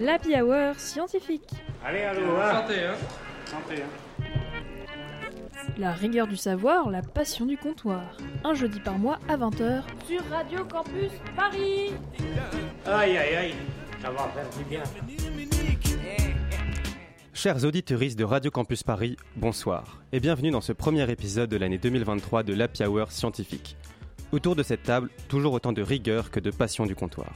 L'Happy Hour scientifique. Allez, allô, hein. Santé, hein. Santé, hein. La rigueur du savoir, la passion du comptoir. Un jeudi par mois à 20h sur Radio Campus Paris. Aïe, aïe, aïe. Ça va faire du bien. Chers auditeurs de Radio Campus Paris, bonsoir et bienvenue dans ce premier épisode de l'année 2023 de l'Happy Hour scientifique. Autour de cette table, toujours autant de rigueur que de passion du comptoir.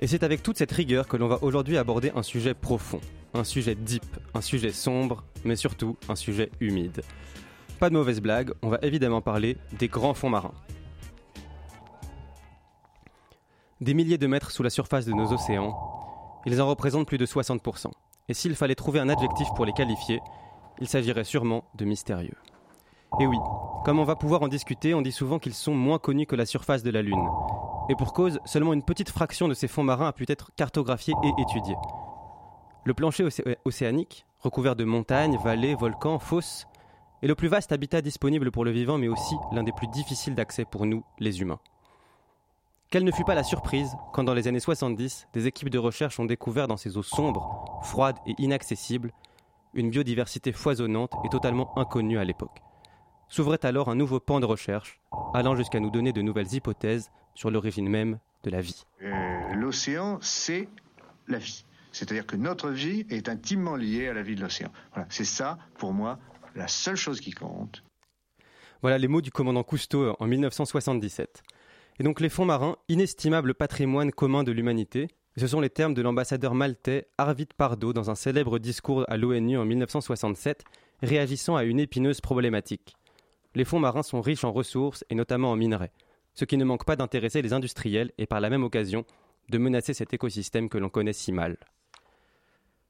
Et c'est avec toute cette rigueur que l'on va aujourd'hui aborder un sujet profond, un sujet deep, un sujet sombre, mais surtout un sujet humide. Pas de mauvaise blague, on va évidemment parler des grands fonds marins. Des milliers de mètres sous la surface de nos océans, ils en représentent plus de 60%. Et s'il fallait trouver un adjectif pour les qualifier, il s'agirait sûrement de mystérieux. Et oui, comme on va pouvoir en discuter, on dit souvent qu'ils sont moins connus que la surface de la Lune. Et pour cause, seulement une petite fraction de ces fonds marins a pu être cartographiée et étudiée. Le plancher océ- océanique, recouvert de montagnes, vallées, volcans, fosses, est le plus vaste habitat disponible pour le vivant, mais aussi l'un des plus difficiles d'accès pour nous, les humains. Quelle ne fut pas la surprise quand, dans les années 70, des équipes de recherche ont découvert dans ces eaux sombres, froides et inaccessibles, une biodiversité foisonnante et totalement inconnue à l'époque. S'ouvrait alors un nouveau pan de recherche, allant jusqu'à nous donner de nouvelles hypothèses sur l'origine même de la vie. Euh, l'océan, c'est la vie. C'est-à-dire que notre vie est intimement liée à la vie de l'océan. Voilà, c'est ça, pour moi, la seule chose qui compte. Voilà les mots du commandant Cousteau en 1977. Et donc les fonds marins, inestimable patrimoine commun de l'humanité, ce sont les termes de l'ambassadeur maltais Arvid Pardo dans un célèbre discours à l'ONU en 1967, réagissant à une épineuse problématique. Les fonds marins sont riches en ressources et notamment en minerais, ce qui ne manque pas d'intéresser les industriels et par la même occasion de menacer cet écosystème que l'on connaît si mal.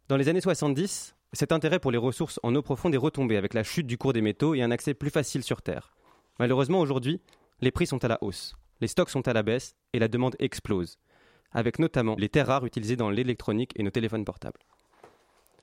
Dans les années 70, cet intérêt pour les ressources en eau profonde est retombé avec la chute du cours des métaux et un accès plus facile sur Terre. Malheureusement, aujourd'hui, les prix sont à la hausse, les stocks sont à la baisse et la demande explose, avec notamment les terres rares utilisées dans l'électronique et nos téléphones portables.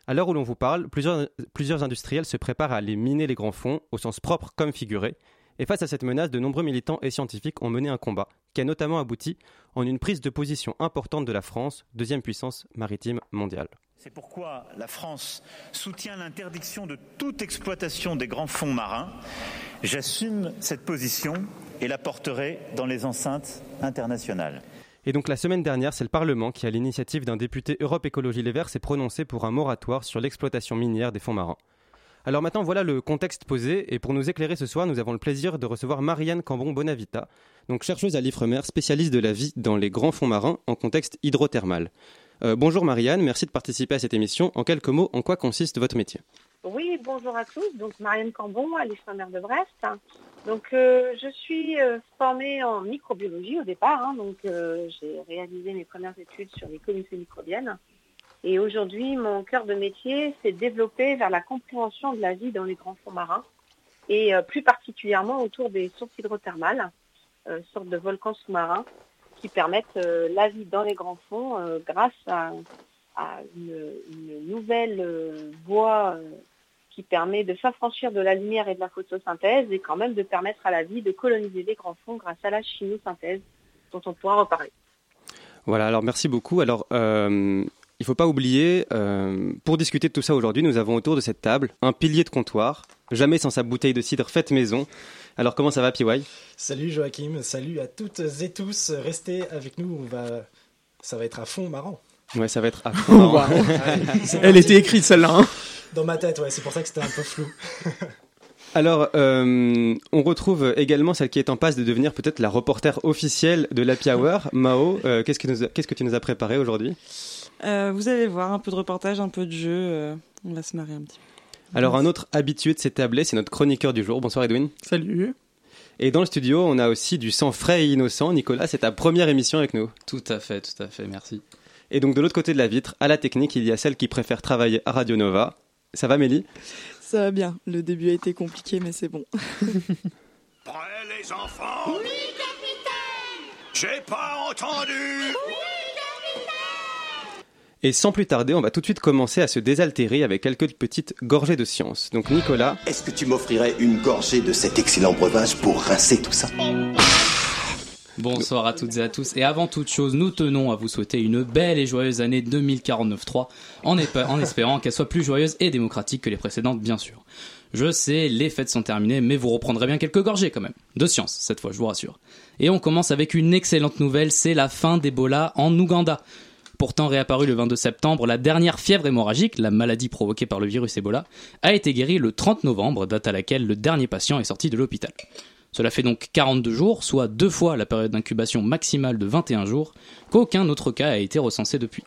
À l'heure où l'on vous parle, plusieurs, industriels se préparent à aller miner les grands fonds, au sens propre comme figuré, et face à cette menace, de nombreux militants et scientifiques ont mené un combat qui a notamment abouti en une prise de position importante de la France, deuxième puissance maritime mondiale. C'est pourquoi la France soutient l'interdiction de toute exploitation des grands fonds marins. J'assume cette position et la porterai dans les enceintes internationales. Et donc la semaine dernière, c'est le Parlement qui, à l'initiative d'un député Europe Écologie Les Verts, s'est prononcé pour un moratoire sur l'exploitation minière des fonds marins. Alors maintenant, voilà le contexte posé, et pour nous éclairer ce soir, nous avons le plaisir de recevoir Marianne Cambon-Bonavita, donc chercheuse à l'IFREMER, spécialiste de la vie dans les grands fonds marins en contexte hydrothermal. Euh, bonjour Marianne, merci de participer à cette émission. En quelques mots, en quoi consiste votre métier? Oui, bonjour à tous. Donc Marianne Cambon, à l'IFREMER de Brest. Donc euh, je suis euh, formée en microbiologie au départ. hein. donc j'ai réalisé mes premières études sur les communautés microbiennes. Et aujourd'hui, mon cœur de métier, c'est de développer vers la compréhension de la vie dans les grands fonds marins et euh, plus particulièrement autour des sources hydrothermales, euh, sortes de volcans sous-marins qui permettent euh, la vie dans les grands fonds grâce à, une, nouvelle voie qui permet de s'affranchir de la lumière et de la photosynthèse et quand même de permettre à la vie de coloniser les grands fonds grâce à la chimiosynthèse dont on pourra reparler. Voilà, alors merci beaucoup. Alors, il ne faut pas oublier, euh, pour discuter de tout ça aujourd'hui, nous avons autour de cette table un pilier de comptoir, jamais sans sa bouteille de cidre faite maison. Alors, comment ça va, PY Salut Joachim, salut à toutes et tous. Restez avec nous, on va... ça va être à fond marrant. Ouais, ça va être à fond. C'est Elle était écrite celle-là. hein. dans ma tête, ouais, c'est pour ça que c'était un peu flou. Alors, euh, on retrouve également celle qui est en passe de devenir peut-être la reporter officielle de l'Happy Hour. Mao, euh, qu'est-ce que, nous a- qu'est-ce que tu nous as préparé aujourd'hui? Euh, vous allez voir, un peu de reportage, un peu de jeu. euh, on va se marrer un petit peu. Alors, un autre habitué de ces tablés, c'est notre chroniqueur du jour. Bonsoir Edwin. Salut. Et dans le studio, on a aussi du sang frais et innocent. Nicolas, c'est ta première émission avec nous. Tout à fait, tout à fait, merci. Et donc, de l'autre côté de la vitre, à la technique, il y a celle qui préfère travailler à Radio Nova. Ça va, Mélie? Ça va bien. Le début a été compliqué, mais c'est bon. Prêts les enfants Oui, capitaine J'ai pas entendu Et sans plus tarder, on va tout de suite commencer à se désaltérer avec quelques petites gorgées de science. Donc, Nicolas, Est-ce que tu m'offrirais une gorgée de cet excellent breuvage pour rincer tout ça? Bonsoir à toutes et à tous. Et avant toute chose, nous tenons à vous souhaiter une belle et joyeuse année 2049-3, en, en espérant qu'elle soit plus joyeuse et démocratique que les précédentes, bien sûr. Je sais, les fêtes sont terminées, mais vous reprendrez bien quelques gorgées quand même. De science, cette fois, je vous rassure. Et on commence avec une excellente nouvelle, c'est la fin d'Ebola en Ouganda. Pourtant réapparue le 22 septembre, la dernière fièvre hémorragique, la maladie provoquée par le virus Ebola, a été guérie le 30 novembre, date à laquelle le dernier patient est sorti de l'hôpital. Cela fait donc 42 jours, soit deux fois la période d'incubation maximale de 21 jours, qu'aucun autre cas a été recensé depuis.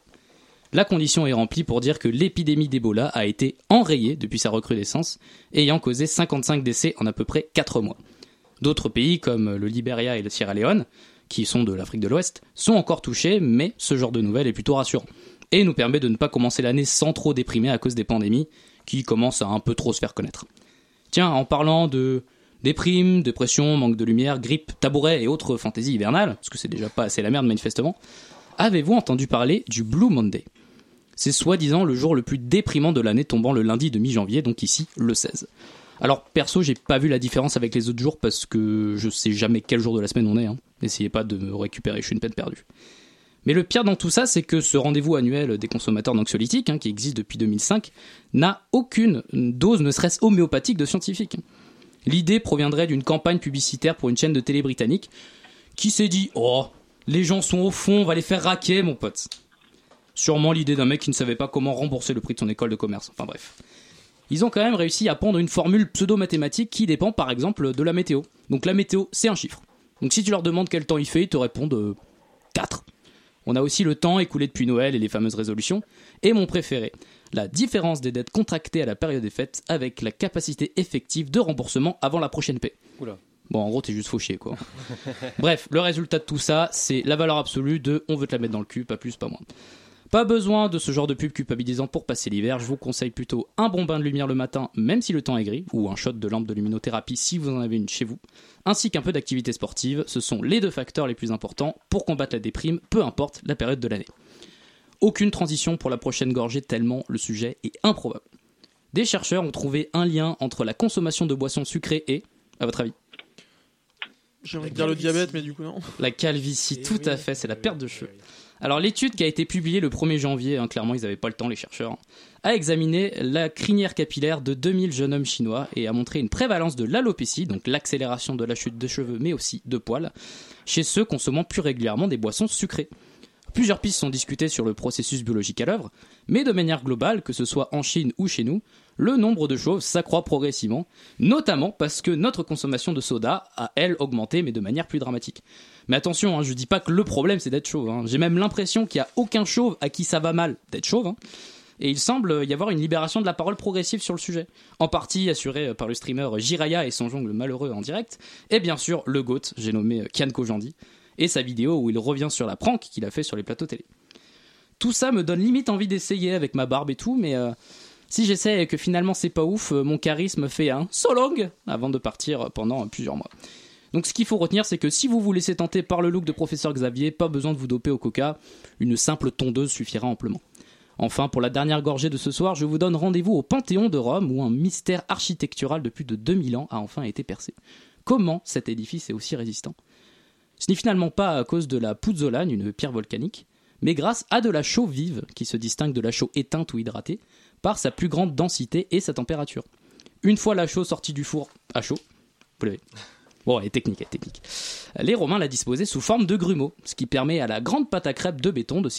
La condition est remplie pour dire que l'épidémie d'Ebola a été enrayée depuis sa recrudescence, ayant causé 55 décès en à peu près 4 mois. D'autres pays comme le Liberia et le Sierra Leone, qui sont de l'Afrique de l'Ouest, sont encore touchés, mais ce genre de nouvelles est plutôt rassurant, et nous permet de ne pas commencer l'année sans trop déprimer à cause des pandémies, qui commencent à un peu trop se faire connaître. Tiens, en parlant de Déprime, dépression, manque de lumière, grippe, tabouret et autres fantaisies hivernales, parce que c'est déjà pas assez la merde manifestement, avez-vous entendu parler du Blue Monday? C'est soi-disant le jour le plus déprimant de l'année tombant le lundi de mi-janvier, donc ici le 16. Alors perso, j'ai pas vu la différence avec les autres jours parce que je sais jamais quel jour de la semaine on est. Hein. N'essayez pas de me récupérer, je suis une peine perdue. Mais le pire dans tout ça, c'est que ce rendez-vous annuel des consommateurs d'anxiolytiques, hein, qui existe depuis 2005, n'a aucune dose, ne serait-ce homéopathique, de scientifique. L'idée proviendrait d'une campagne publicitaire pour une chaîne de télé britannique qui s'est dit Oh, les gens sont au fond, on va les faire raquer, mon pote. Sûrement l'idée d'un mec qui ne savait pas comment rembourser le prix de son école de commerce. Enfin bref. Ils ont quand même réussi à pondre une formule pseudo-mathématique qui dépend par exemple de la météo. Donc la météo, c'est un chiffre. Donc si tu leur demandes quel temps il fait, ils te répondent 4. Euh, on a aussi le temps écoulé depuis Noël et les fameuses résolutions. Et mon préféré, la différence des dettes contractées à la période des fêtes avec la capacité effective de remboursement avant la prochaine paix. Bon, en gros, t'es juste fauché, quoi. Bref, le résultat de tout ça, c'est la valeur absolue de on veut te la mettre dans le cul, pas plus, pas moins. Pas besoin de ce genre de pub culpabilisant pour passer l'hiver, je vous conseille plutôt un bon bain de lumière le matin, même si le temps est gris, ou un shot de lampe de luminothérapie si vous en avez une chez vous, ainsi qu'un peu d'activité sportive, ce sont les deux facteurs les plus importants pour combattre la déprime, peu importe la période de l'année. Aucune transition pour la prochaine gorgée tellement le sujet est improbable. Des chercheurs ont trouvé un lien entre la consommation de boissons sucrées et, à votre avis? J'ai envie de dire le diabète, mais du coup non. La calvitie, tout à fait, c'est la perte de cheveux. Alors l'étude qui a été publiée le 1er janvier, hein, clairement ils n'avaient pas le temps les chercheurs, hein, a examiné la crinière capillaire de 2000 jeunes hommes chinois et a montré une prévalence de l'alopécie, donc l'accélération de la chute de cheveux mais aussi de poils, chez ceux consommant plus régulièrement des boissons sucrées. Plusieurs pistes sont discutées sur le processus biologique à l'œuvre, mais de manière globale, que ce soit en Chine ou chez nous, le nombre de chauves s'accroît progressivement, notamment parce que notre consommation de soda a, elle, augmenté, mais de manière plus dramatique. Mais attention, hein, je dis pas que le problème c'est d'être chauve. Hein. J'ai même l'impression qu'il n'y a aucun chauve à qui ça va mal d'être chauve. Hein. Et il semble y avoir une libération de la parole progressive sur le sujet. En partie assurée par le streamer Jiraya et son jongle malheureux en direct. Et bien sûr, le GOAT, j'ai nommé Kian Kojandi et sa vidéo où il revient sur la prank qu'il a fait sur les plateaux télé. Tout ça me donne limite envie d'essayer avec ma barbe et tout, mais euh, si j'essaie et que finalement c'est pas ouf, euh, mon charisme fait un so long avant de partir pendant plusieurs mois. Donc ce qu'il faut retenir, c'est que si vous vous laissez tenter par le look de professeur Xavier, pas besoin de vous doper au coca, une simple tondeuse suffira amplement. Enfin, pour la dernière gorgée de ce soir, je vous donne rendez-vous au Panthéon de Rome où un mystère architectural de plus de 2000 ans a enfin été percé. Comment cet édifice est aussi résistant? Ce n'est finalement pas à cause de la puzzolane, une pierre volcanique, mais grâce à de la chaux vive qui se distingue de la chaux éteinte ou hydratée par sa plus grande densité et sa température. Une fois la chaux sortie du four à chaud, vous l'avez. Bon, elle est technique, elle est technique. Les Romains la disposaient sous forme de grumeaux, ce qui permet à la grande pâte à crêpes de béton de,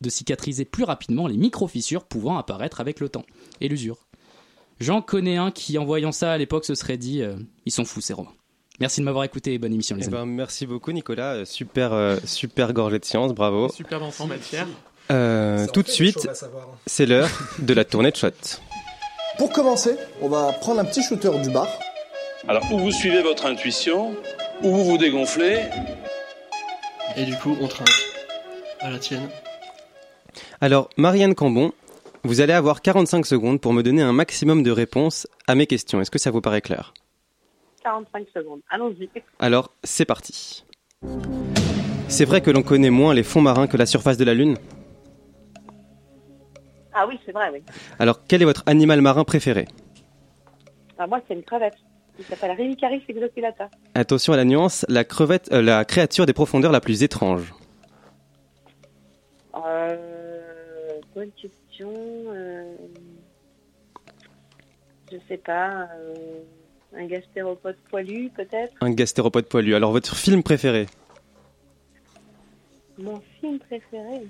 de cicatriser plus rapidement les micro-fissures pouvant apparaître avec le temps et l'usure. J'en connais un qui, en voyant ça à l'époque, se serait dit euh, Ils sont fous, ces Romains. Merci de m'avoir écouté bonne émission les eh ben, merci beaucoup Nicolas, euh, super, euh, super gorgée de science, bravo. Super d'enfant, matière. Euh, tout de suite, c'est l'heure de la tournée de shot. Pour commencer, on va prendre un petit shooter du bar. Alors, ou vous suivez votre intuition, ou vous vous dégonflez. Et du coup, on trinque. À la tienne. Alors, Marianne Cambon, vous allez avoir 45 secondes pour me donner un maximum de réponses à mes questions. Est-ce que ça vous paraît clair? 45 secondes. Allons-y. Alors, c'est parti. C'est vrai que l'on connaît moins les fonds marins que la surface de la Lune? Ah oui, c'est vrai, oui. Alors, quel est votre animal marin préféré? Ah, Moi, c'est une crevette. Il s'appelle Rimicaris exoculata. Attention à la nuance, la crevette, euh, la créature des profondeurs la plus étrange. Euh, bonne question. Euh, je sais pas. euh, un gastéropode poilu, peut-être? Un gastéropode poilu. Alors votre film préféré? Mon film préféré?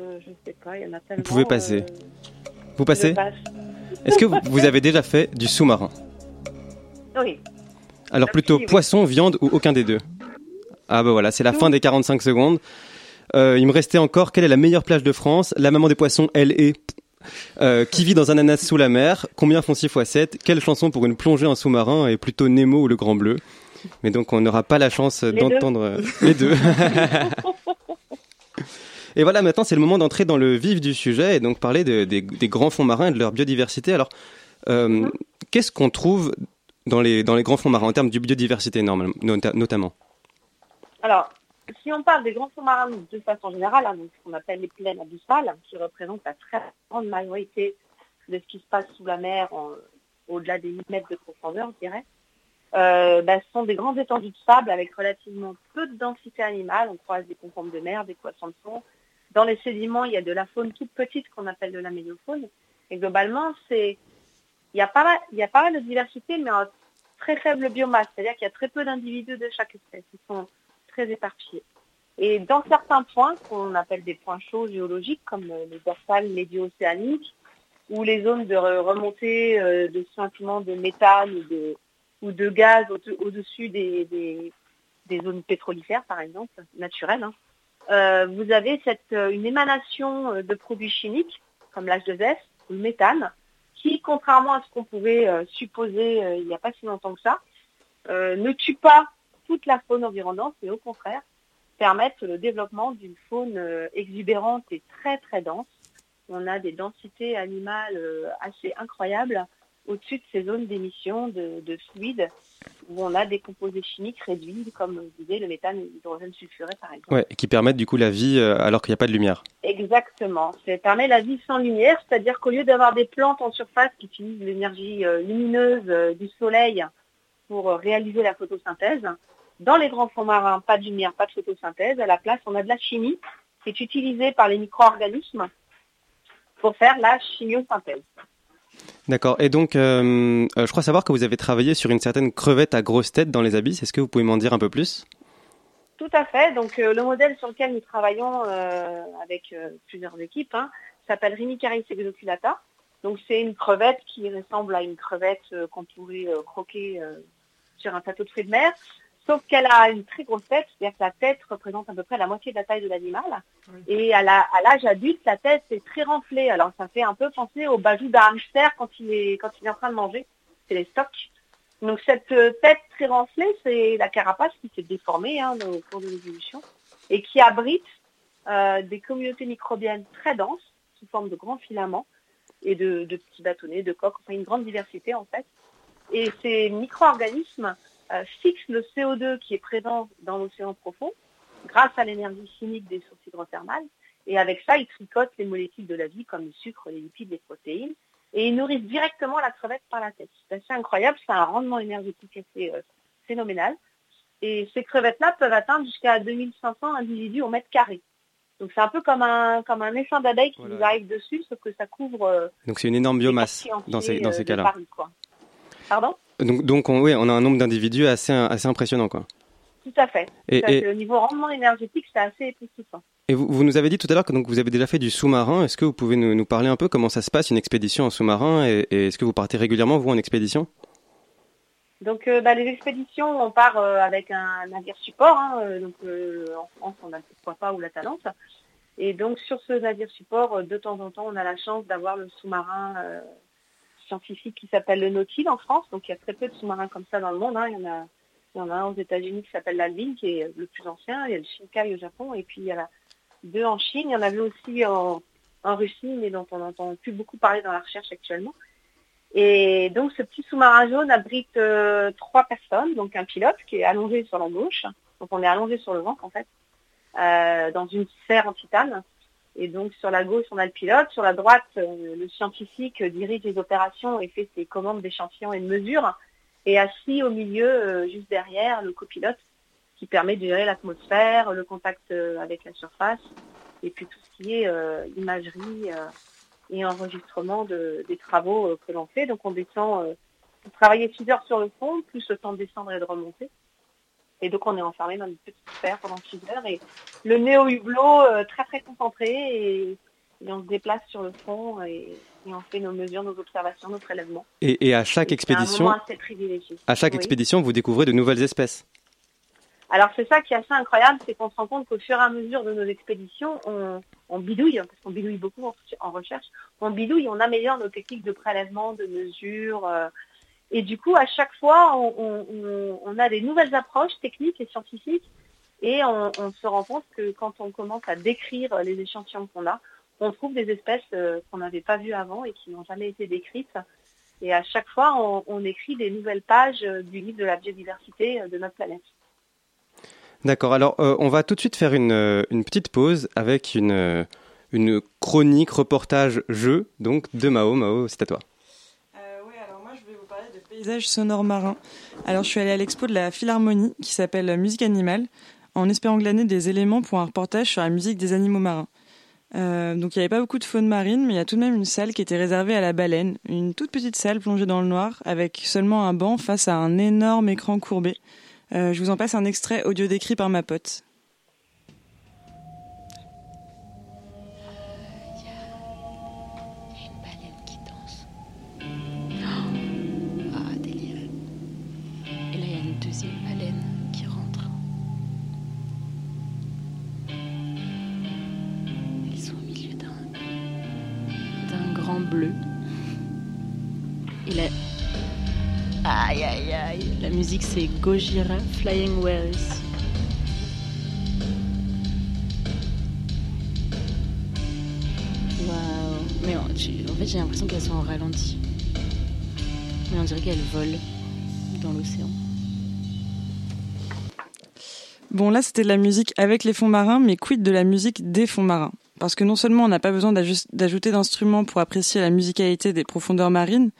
Euh, je sais pas, il y en a tellement. Vous pouvez passer. Vous passez? je passe. Est-ce que vous, vous avez déjà fait du sous-marin Oui. Alors plutôt oui. poisson, viande ou aucun des deux Ah bah voilà, c'est la fin des 45 secondes. Euh, il me restait encore, quelle est la meilleure plage de France? La maman des poissons, elle est... Euh, qui vit dans un ananas sous la mer Combien font 6 x 7 Quelle chanson pour une plongée en sous-marin est plutôt Nemo ou le Grand Bleu? Mais donc on n'aura pas la chance d'entendre euh, les deux. et voilà, maintenant c'est le moment d'entrer dans le vif du sujet et donc parler de- des, des grands fonds marins et de leur biodiversité. Alors, euh, qu'est-ce qu'on trouve dans les, dans les grands fonds marins en termes de biodiversité nota- notamment? Alors, si on parle des grands fonds marins de façon générale, hein, donc ce qu'on appelle les plaines abyssales, qui représentent la très grande majorité de ce qui se passe sous la mer au-delà des 1000 mètres de profondeur, je dirais, euh, bah, ce sont des grandes étendues de sable avec relativement peu de densité animale. On croise des concombres de mer, des poissons de fond. Dans les sédiments, il y a de la faune toute petite qu'on appelle de la méliofaune. Et globalement, c'est il y a pas mal, il y a pas mal de diversité, mais en très faible biomasse, c'est-à-dire qu'il y a très peu d'individus de chaque espèce. Ils sont très éparpillés. Et dans certains points, qu'on appelle des points chauds géologiques, comme euh, les dorsales médio-océaniques, ou les zones de re- remontée euh, de scintillement de méthane ou de, ou de gaz au- au-dessus des, des- zones pétrolifères, par exemple, naturelles, hein, vous avez euh, une émanation euh, de produits chimiques, comme l'H2S, ou le méthane, qui, contrairement à ce qu'on pouvait euh, supposer euh, il n'y a pas si longtemps que ça, euh, ne tue pas toute la faune environnante, mais au contraire, permettent le développement d'une faune euh, exubérante et très très dense. On a des densités animales euh, assez incroyables au-dessus de ces zones d'émission de, de fluides où on a des composés chimiques réduits, comme je disais, le méthane et l'hydrogène sulfuré par exemple. Ouais, qui permettent du coup la vie euh, alors qu'il n'y a pas de lumière. Exactement. Ça permet la vie sans lumière, c'est-à-dire qu'au lieu d'avoir des plantes en surface qui utilisent l'énergie euh, lumineuse euh, du soleil pour réaliser la photosynthèse, dans les grands fonds marins, pas de lumière, pas de photosynthèse. À la place, on a de la chimie qui est utilisée par les micro-organismes pour faire la chimiosynthèse. D'accord. Et donc, euh, euh, je crois savoir que vous avez travaillé sur une certaine crevette à grosse tête dans les abysses. Est-ce que vous pouvez m'en dire un peu plus? Tout à fait. Donc euh, le modèle sur lequel nous travaillons avec plusieurs équipes hein, s'appelle Rinicaris exoculata. Donc c'est une crevette qui ressemble à une crevette qu'on pourrait croquer sur un plateau de fruits de mer, sauf qu'elle a une très grosse tête, c'est-à-dire que la tête représente à peu près la moitié de la taille de l'animal. Et à l'âge adulte, la tête est très renflée. Alors ça fait un peu penser au bajou d'un hamster quand il est quand il est en train de manger. C'est les stocks. Donc cette euh, tête très renflée, c'est la carapace qui s'est déformée hein, au cours de l'évolution et qui abrite euh, des communautés microbiennes très denses sous forme de grands filaments et de, de petits bâtonnets, de coques, enfin une grande diversité en fait. Et ces micro-organismes euh, fixent le CO2 qui est présent dans l'océan profond grâce à l'énergie chimique des sources hydrothermales. Et avec ça, ils tricotent les molécules de la vie comme le sucre, les lipides, les protéines. Et ils nourrissent directement la crevette par la tête. C'est assez incroyable, c'est un rendement énergétique assez euh, phénoménal. Et ces crevettes-là peuvent atteindre jusqu'à 2500 individus au mètre carré. Donc c'est un peu comme un, comme un essaim d'abeilles qui vous arrive dessus, sauf que ça couvre euh, Donc, c'est une énorme biomasse dans ces, dans ces cas-là. Paris. Pardon? Donc, donc on, ouais, on a un nombre d'individus assez, assez impressionnant. Quoi. Tout à fait. Et- Tout à et- fait. Au niveau rendement énergétique, c'est assez époustouflant. Et vous, vous nous avez dit tout à l'heure que donc, vous avez déjà fait du sous-marin. Est-ce que vous pouvez nous, nous parler un peu comment ça se passe, une expédition en sous-marin Et, et est-ce que vous partez régulièrement, vous, en expédition? Donc euh, bah, les expéditions, on part euh, avec un navire support. hein, euh, donc en France, on a le pas ou la Talente. Et donc sur ce navire support, de temps en temps, on a la chance d'avoir le sous-marin scientifique qui s'appelle le Nautil en France. Donc il y a très peu de sous-marins comme ça dans le monde. hein. Il y en a, il y en a un aux États-Unis qui s'appelle l'Alvin, qui est le plus ancien. Il y a le Shinkai au Japon, et puis il y en a deux en Chine. Il y en avait aussi en, Russie, mais dont on n'entend plus beaucoup parler dans la recherche actuellement. Et donc ce petit sous-marin jaune abrite euh, trois personnes, donc un pilote qui est allongé sur la gauche, donc on est allongé sur le ventre en fait, euh, dans une serre en titane. Et donc sur la gauche, on a le pilote, sur la droite, euh, le scientifique dirige les opérations et fait ses commandes d'échantillons et de mesures. Et assis au milieu, euh, juste derrière, le copilote qui permet de gérer l'atmosphère, le contact euh, avec la surface, et puis tout ce qui est imagerie et enregistrement de- des travaux que l'on fait. Donc on descend, on travaillait 6 heures sur le fond, plus le temps de descendre et de remonter. Et donc on est enfermé dans une petite sphère pendant 6 heures. Et le nez au hublot, euh, très très concentré, et, et on se déplace sur le fond et, et on fait nos mesures, nos observations, nos prélèvements. Et, et à chaque un expédition, moment assez privilégié. à chaque Oui. expédition, vous découvrez de nouvelles espèces. Alors c'est ça qui est assez incroyable, c'est qu'on se rend compte qu'au fur et à mesure de nos expéditions, on, on bidouille, hein, parce qu'on bidouille beaucoup en, en recherche, on bidouille, on améliore nos techniques de prélèvement, de mesure. euh, et du coup, à chaque fois, on, a des nouvelles approches techniques et scientifiques. Et on, se rend compte que quand on commence à décrire les échantillons qu'on a, on trouve des espèces euh, qu'on n'avait pas vues avant et qui n'ont jamais été décrites. Et à chaque fois, on, écrit des nouvelles pages euh, du livre de la biodiversité euh, de notre planète. D'accord, alors on va tout de suite faire une, petite pause avec une, une chronique, reportage, jeu, donc de Mao. Mao, c'est à toi. Paysage sonore marin. Alors je suis allée à l'expo de la Philharmonie qui s'appelle Musique animale en espérant glaner des éléments pour un reportage sur la musique des animaux marins. Euh, donc il n'y avait pas beaucoup de faune marine, mais il y a tout de même une salle qui était réservée à la baleine, une toute petite salle plongée dans le noir avec seulement un banc face à un énorme écran courbé. Euh, je vous en passe un extrait audio décrit par ma pote. Musique, c'est Gojira Flying Wells. Waouh. Mais en, tu- en fait, j'ai l'impression qu'elles sont en ralenti. Mais on dirait qu'elles volent dans l'océan. Bon, là, c'était de la musique avec les fonds marins, mais quid de la musique des fonds marins? Parce que non seulement on n'a pas besoin d'ajouter d'instruments pour apprécier la musicalité des profondeurs marines,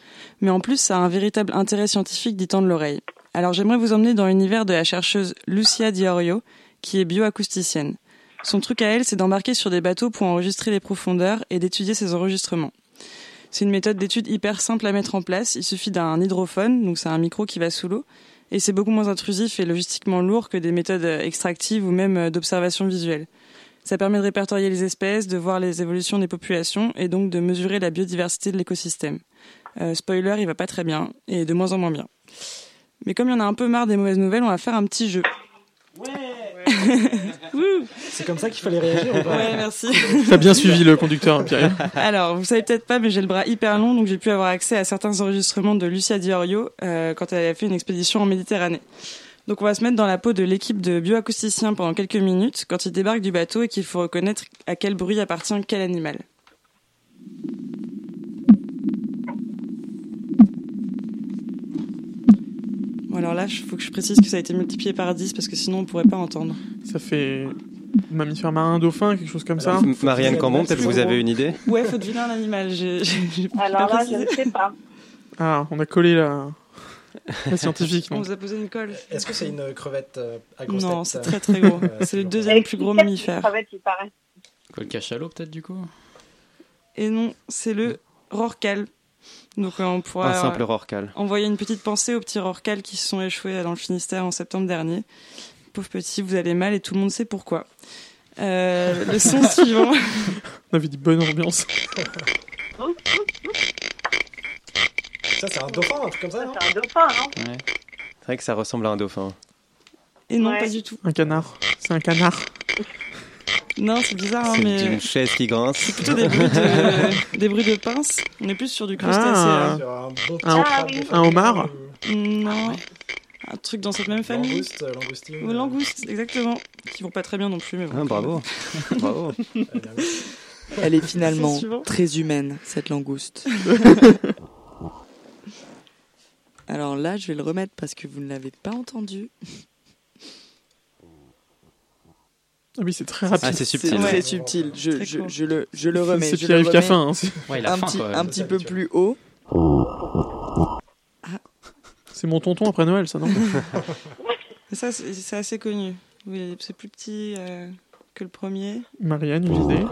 mais en plus, ça a un véritable intérêt scientifique d'y tendre l'oreille. Alors j'aimerais vous emmener dans l'univers de la chercheuse Lucia Diorio, qui est bioacousticienne. Son truc à elle, c'est d'embarquer sur des bateaux pour enregistrer les profondeurs et d'étudier ces enregistrements. C'est une méthode d'étude hyper simple à mettre en place. Il suffit d'un hydrophone, donc c'est un micro qui va sous l'eau, et c'est beaucoup moins intrusif et logistiquement lourd que des méthodes extractives ou même euh, d'observation visuelle. Ça permet de répertorier les espèces, de voir les évolutions des populations et donc de mesurer la biodiversité de l'écosystème. Euh, spoiler, il va pas très bien et de moins en moins bien. Mais comme il y en a un peu marre des mauvaises nouvelles, on va faire un petit jeu. Wouh C'est comme ça qu'il fallait réagir ou pas Ouais, merci. T'as bien suivi le conducteur, Pierre. Alors, vous savez peut-être pas, mais j'ai le bras hyper long, donc j'ai pu avoir accès à certains enregistrements de Lucia Diorio euh, quand elle a fait une expédition en Méditerranée. Donc on va se mettre dans la peau de l'équipe de bioacousticiens pendant quelques minutes quand ils débarquent du bateau et qu'il faut reconnaître à quel bruit appartient quel animal. Bon alors là, il faut que je précise que ça a été multiplié par 10 parce que sinon on pourrait pas entendre. Ça fait mammifère marin, dauphin, quelque chose comme ça. Marianne Cambon, peut-être vous avez une idée Ouais, faut deviner un animal. pas Alors là, je ne sais pas. Ah, on a collé la, la scientifique. On vous a posé une colle. Est-ce que c'est une crevette euh, à grosse Non, c'est euh, très très gros. euh, c'est le deuxième plus gros mammifère. Crevette, il paraît? Quoi, le cachalot peut-être du coup? Et non, c'est le rorcal. Donc euh, on pourra Un simple rorcal. envoyer une petite pensée aux petits rorcals qui se sont échoués dans le Finistère en septembre dernier. Pauvre petit, vous allez mal et tout le monde sait pourquoi. Euh, le son suivant. On avait dit bonne ambiance. Ça, c'est un dauphin, un truc comme ça, non C'est un dauphin, non C'est vrai que ça ressemble à un dauphin. Et non, Ouais. pas du tout. Un canard. C'est un canard. Non, c'est bizarre, hein, C'est mais une chaise qui grince. c'est plutôt des bruits, de... des bruits de pince. On est plus sur du crustacé. Ah. Un beau petit Un, homard Non. Un truc dans cette même famille. Langouste, euh, langoustine. Ou langoustes, exactement. Qui vont pas très bien non plus, mais bon. Ah, bravo. bravo. Elle est finalement très humaine, cette langouste. Alors là, je vais le remettre parce que vous ne l'avez pas entendu. Ah oui, c'est très rapide. Ah, c'est subtil. ouais. subtil. Je, le, je le remets. C'est je Pierre le Yves remets Caffin. hein, c'est- Ouais, il a un faim petit, un peu plus haut. C'est mon tonton après Noël, ça, non? Ça, c'est c'est assez connu. Oui, c'est plus petit euh, que le premier. Marianne, une idée?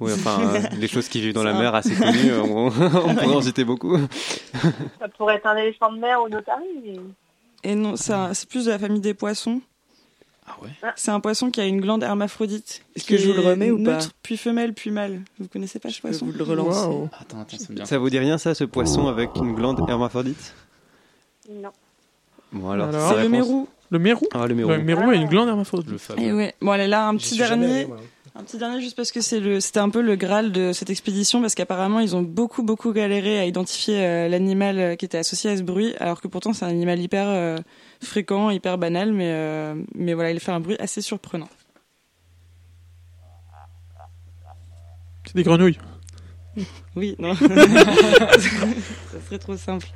Oui, enfin, euh, les choses qui vivent dans la mer assez connues, euh, on, on pourrait en citer beaucoup. Ça pourrait être un éléphant de mer ou une otarie. mais- Et non, c'est c'est plus de la famille des poissons. Ah ouais C'est un poisson qui a une glande hermaphrodite. Est-ce que je vous le remets ou pas neutre, Puis femelle, puis mâle. Vous connaissez pas ce Je poisson vous le relancer. Waouh. Attends, attends, vient. Ça vous dit rien, ça, ce poisson avec une glande hermaphrodite? Non. Bon, alors, C'est le réponse- mérou. Le mérou? Ah, le mérou. Le mérou a une glande hermaphrodite. Le fameux. Et ouais. Bon, allez là, un J'y petit suis jamais allé, dernier. moi. Un petit dernier juste parce que c'est le, c'était un peu le graal de cette expédition parce qu'apparemment ils ont beaucoup beaucoup galéré à identifier euh, l'animal euh, qui était associé à ce bruit alors que pourtant c'est un animal hyper euh, fréquent, hyper banal mais euh, mais voilà il fait un bruit assez surprenant. C'est des grenouilles. Oui non. ça serait trop simple.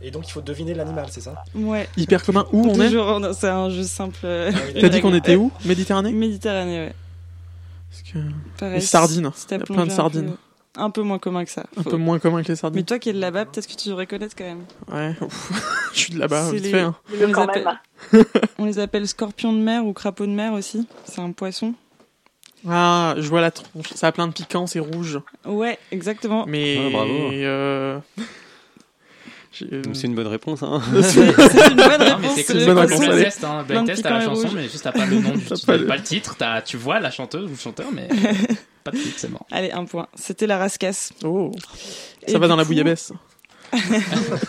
Et donc il faut deviner l'animal, c'est ça? Ouais. Hyper commun. Où on est? Toujours, c'est un jeu simple. euh, T'as dit qu'on était où? Méditerranée? Méditerranée ouais. Parce que Pareil, Les sardines. si Il y a plein de sardines. Un peu moins commun que ça. Un peu moins commun que les Mais sardines. toi qui es de là-bas, peut-être que tu devrais connaître quand même. Ouais. Je suis de là-bas, C'est vite les- fait. hein. On les, appelle... on les appelle scorpions de mer ou crapauds de mer aussi. C'est un poisson. Ah, je vois la tronche. Ça a plein de piquants, c'est rouge. Ouais, exactement. Mais. Ouais, bravo. euh, Donc, C'est une bonne réponse, hein. C'est une bonne mais réponse. c'est une le bonne réponse, test, hein. Blind test, t'as la chanson, mais juste t'as pas le nom du T'as pas le- pas le titre, t'as- tu vois la chanteuse ou le chanteur, mais pas de c'est mort. Allez, un point. C'était la rascasse. Oh. Et Ça va dans la bouillabaisse.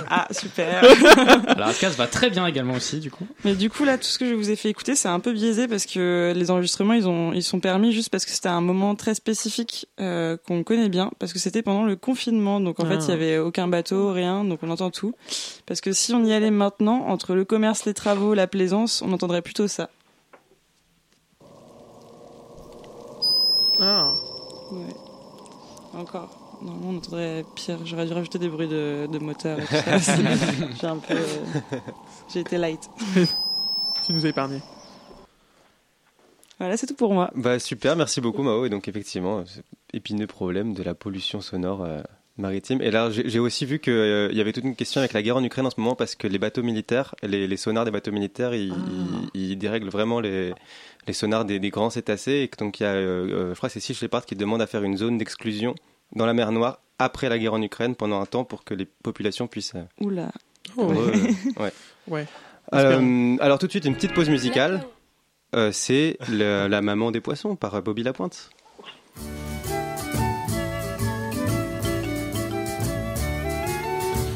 Ah, super. La rascasse va très bien également aussi, du coup. Mais du coup, là, tout ce que je vous ai fait écouter, c'est un peu biaisé parce que les enregistrements, ils, ont, ils sont permis juste parce que c'était un moment très spécifique euh, qu'on connaît bien, parce que c'était pendant le confinement. Donc en Ah. fait, il y avait aucun bateau, rien, donc on entend tout. Parce que si on y allait maintenant, entre le commerce, les travaux, la plaisance, on entendrait plutôt ça. Ah. Ouais. Encore. Normalement, on entendrait pire. J'aurais dû rajouter des bruits de, de moteur et tout ça. J'ai un peu. euh, J'ai été light. Tu nous as épargné. Voilà, c'est tout pour moi. Bah super, merci beaucoup Mao. Et donc effectivement, c'est épineux problème de la pollution sonore euh, maritime. Et là, j'ai aussi vu qu'il y avait toute une question avec la guerre en Ukraine en ce moment parce que les bateaux militaires, les, les sonars des bateaux militaires, ils, ils- ils dérèglent vraiment les, les sonars des, des grands cétacés. Et que donc il y a, euh, euh, je crois que c'est Sea Shepherd qui demande à faire une zone d'exclusion dans la mer Noire après la guerre en Ukraine pendant un temps pour que les populations puissent... euh, Oula. Oh. ouais. Ouais. Euh, alors tout de suite une petite pause musicale. Euh, c'est la maman des poissons par Bobby Lapointe.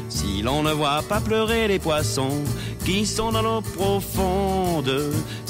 Si l'on ne voit pas pleurer les poissons qui sont dans l'eau profonde,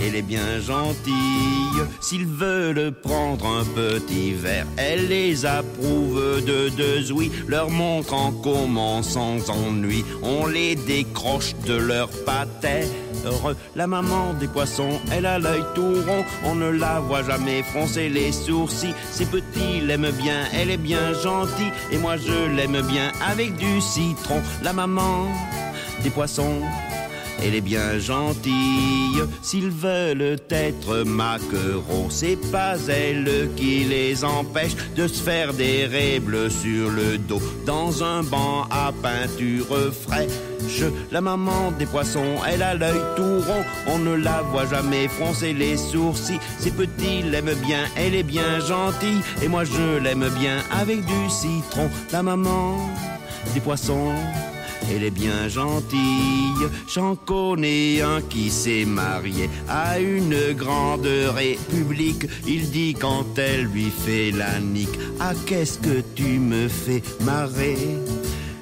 Elle est bien gentille. S'ils veulent prendre un petit verre, elle les approuve de deux oui. Leur montre en comment sans ennui. On les décroche de leur patère. La maman des poissons, elle a l'œil tout rond. On ne la voit jamais froncer les sourcils. Ses petits l'aiment bien, elle est bien gentille. Et moi je l'aime bien avec du citron. La maman des poissons. Elle est bien gentille, s'ils veulent être maquereaux, c'est pas elle qui les empêche de se faire des bleues sur le dos, dans un banc à peinture fraîche. La maman des poissons, elle a l'œil tout rond, on ne la voit jamais froncer les sourcils. Ses petits l'aiment bien, elle est bien gentille, et moi je l'aime bien avec du citron. La maman des poissons. Elle est bien gentille. J'en connais un qui s'est marié à une grande république. Il dit quand elle lui fait la nique, ah qu'est-ce que tu me fais marrer?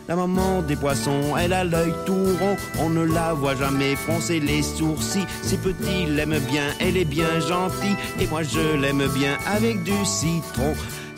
La maman des poissons, elle a l'œil tout rond, on ne la voit jamais froncer les sourcils. Ses petits l'aiment bien, elle est bien gentille, et moi je l'aime bien avec du citron.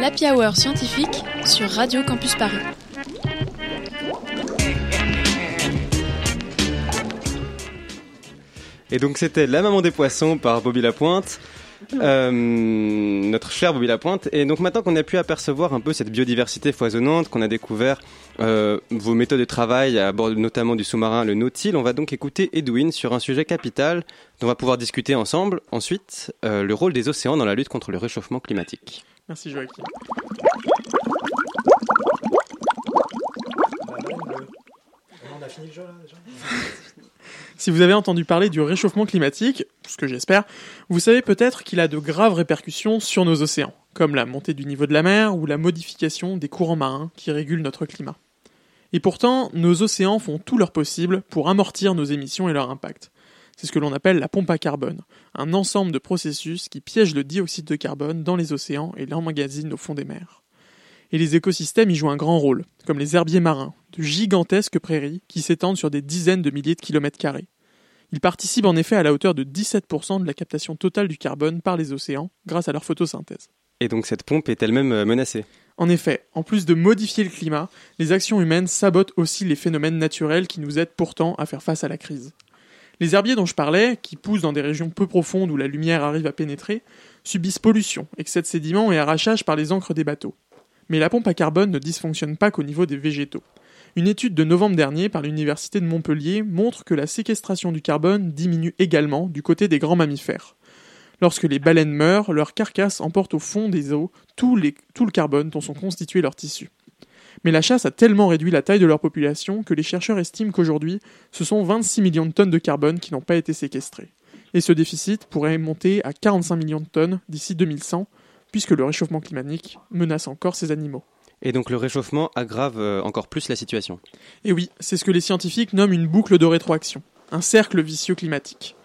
L'Happy Hour scientifique sur Radio Campus Paris. Et donc c'était La Maman des Poissons par Bobby Lapointe. Euh, notre cher Bobby Lapointe. Et donc maintenant qu'on a pu apercevoir un peu cette biodiversité foisonnante, qu'on a découvert euh, vos méthodes de travail à bord notamment du sous-marin le Nautil, on va donc écouter Edwin sur un sujet capital dont on va pouvoir discuter ensemble ensuite, euh, le rôle des océans dans la lutte contre le réchauffement climatique. Merci Joachim. On a fini le jeu là déjà Si vous avez entendu parler du réchauffement climatique, ce que j'espère, vous savez peut-être qu'il a de graves répercussions sur nos océans, comme la montée du niveau de la mer ou la modification des courants marins qui régulent notre climat. Et pourtant, nos océans font tout leur possible pour amortir nos émissions et leur impact. C'est ce que l'on appelle la pompe à carbone, un ensemble de processus qui piègent le dioxyde de carbone dans les océans et l'emmagasinent au fond des mers. Et les écosystèmes y jouent un grand rôle, comme les herbiers marins, de gigantesques prairies qui s'étendent sur des dizaines de milliers de kilomètres carrés. Ils participent en effet à la hauteur de 17% de la captation totale du carbone par les océans grâce à leur photosynthèse. Et donc cette pompe est elle-même euh, menacée? En effet, en plus de modifier le climat, les actions humaines sabotent aussi les phénomènes naturels qui nous aident pourtant à faire face à la crise. Les herbiers dont je parlais, qui poussent dans des régions peu profondes où la lumière arrive à pénétrer, subissent pollution, excès de sédiments et arrachage par les encres des bateaux. Mais la pompe à carbone ne dysfonctionne pas qu'au niveau des végétaux. Une étude de novembre dernier par l'Université de Montpellier montre que la séquestration du carbone diminue également du côté des grands mammifères. Lorsque les baleines meurent, leur carcasse emporte au fond des eaux tout le carbone dont sont constitués leurs tissus. Mais la chasse a tellement réduit la taille de leur population que les chercheurs estiment qu'aujourd'hui, ce sont 26 millions de tonnes de carbone qui n'ont pas été séquestrées. Et ce déficit pourrait monter à 45 millions de tonnes d'ici 2100, puisque le réchauffement climatique menace encore ces animaux. Et donc le réchauffement aggrave euh, encore plus la situation. Et oui, c'est ce que les scientifiques nomment une boucle de rétroaction, un cercle vicieux climatique.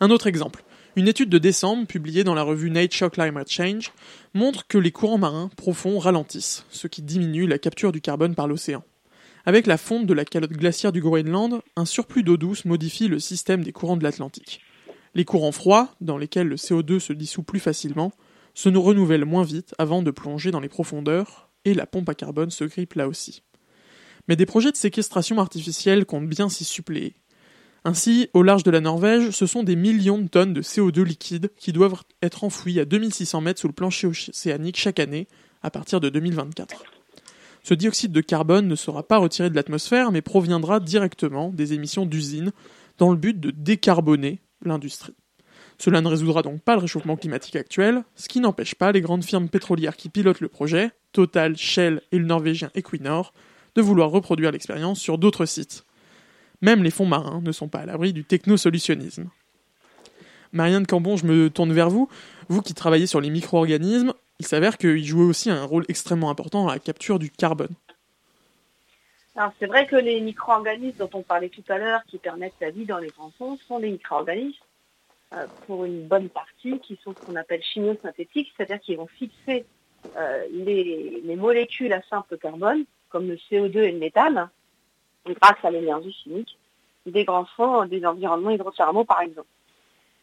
Un autre exemple. Une étude de décembre, publiée dans la revue Nature Climate Change, montre que les courants marins profonds ralentissent, ce qui diminue la capture du carbone par l'océan. Avec la fonte de la calotte glaciaire du Groenland, un surplus d'eau douce modifie le système des courants de l'Atlantique. Les courants froids, dans lesquels le CO2 se dissout plus facilement, se nous renouvellent moins vite avant de plonger dans les profondeurs, et la pompe à carbone se grippe là aussi. Mais des projets de séquestration artificielle comptent bien s'y suppléer. Ainsi, au large de la Norvège, ce sont des millions de tonnes de CO2 liquide qui doivent être enfouis à 2600 mètres sous le plancher océanique chaque année à partir de 2024. Ce dioxyde de carbone ne sera pas retiré de l'atmosphère mais proviendra directement des émissions d'usines dans le but de décarboner l'industrie. Cela ne résoudra donc pas le réchauffement climatique actuel, ce qui n'empêche pas les grandes firmes pétrolières qui pilotent le projet, Total, Shell et le norvégien Equinor, de vouloir reproduire l'expérience sur d'autres sites. Même les fonds marins ne sont pas à l'abri du technosolutionnisme. Marianne Cambon, je me tourne vers vous. Vous qui travaillez sur les micro-organismes, il s'avère qu'ils jouent aussi un rôle extrêmement important dans la capture du carbone. Alors c'est vrai que les micro-organismes dont on parlait tout à l'heure, qui permettent la vie dans les grands fonds, sont des micro-organismes, euh, pour une bonne partie, qui sont ce qu'on appelle chimiosynthétiques, c'est-à-dire qu'ils vont fixer euh, les molécules à simple carbone, comme le CO2 et le méthane, grâce à l'énergie chimique, des grands fonds, des environnements hydrothermaux par exemple.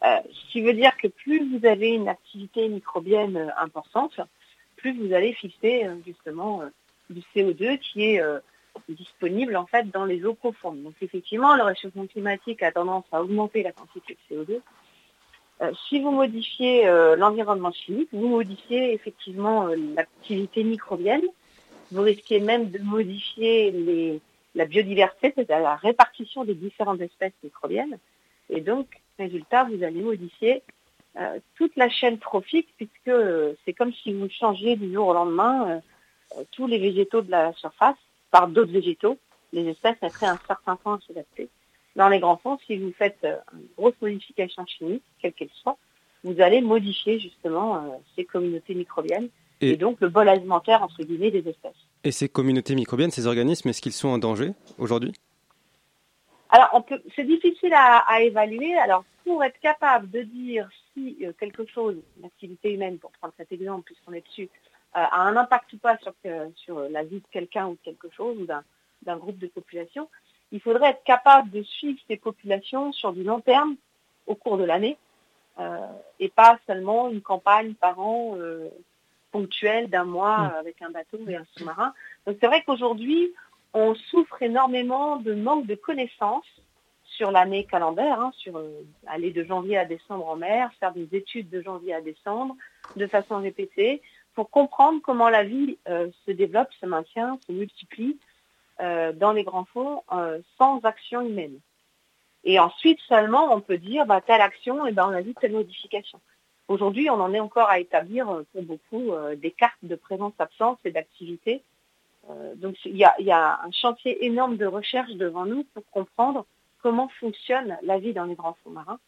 Euh, ce qui veut dire que plus vous avez une activité microbienne euh, importante, plus vous allez fixer euh, justement du CO2 qui est disponible en fait dans les eaux profondes. Donc effectivement, le réchauffement climatique a tendance à augmenter la quantité de CO2. Euh, si vous modifiez l'environnement chimique, vous modifiez effectivement l'activité microbienne. Vous risquez même de modifier les, la biodiversité, c'est-à-dire la répartition des différentes espèces microbiennes. Et donc, résultat, vous allez modifier euh, toute la chaîne trophique puisque euh, c'est comme si vous changiez du jour au lendemain euh, tous les végétaux de la surface par d'autres végétaux. Les espèces mettraient un certain temps à s'adapter. Dans les grands fonds, si vous faites une grosse modification chimique, quelle qu'elle soit, vous allez modifier justement ces communautés microbiennes et, Et- donc le bol alimentaire entre guillemets des espèces. Et ces communautés microbiennes, ces organismes, est-ce qu'ils sont en danger aujourd'hui? Alors, c'est difficile à, évaluer. Alors, pour être capable de dire si euh, quelque chose, l'activité humaine, pour prendre cet exemple, puisqu'on est dessus, euh, a un impact ou pas sur, que- sur la vie de quelqu'un ou de quelque chose ou d'un, groupe de population, il faudrait être capable de suivre ces populations sur du long terme au cours de l'année euh, et pas seulement une campagne par an euh, ponctuelle d'un mois euh, avec un bateau et un sous-marin. Donc c'est vrai qu'aujourd'hui, on souffre énormément de manque de connaissances sur l'année calendaire, hein, sur euh, aller de janvier à décembre en mer, faire des études de janvier à décembre de façon répétée pour comprendre comment la vie euh, se développe, se maintient, se multiplie euh, dans les grands fonds sans action humaine. Et ensuite seulement on peut dire bah, telle action, et ben on a vu telle modification. Aujourd'hui, on en est encore à établir euh, pour beaucoup euh, des cartes de présence-absence et d'activité. Euh, donc il y a, un chantier énorme de recherche devant nous pour comprendre comment fonctionne la vie dans les grands fonds marins.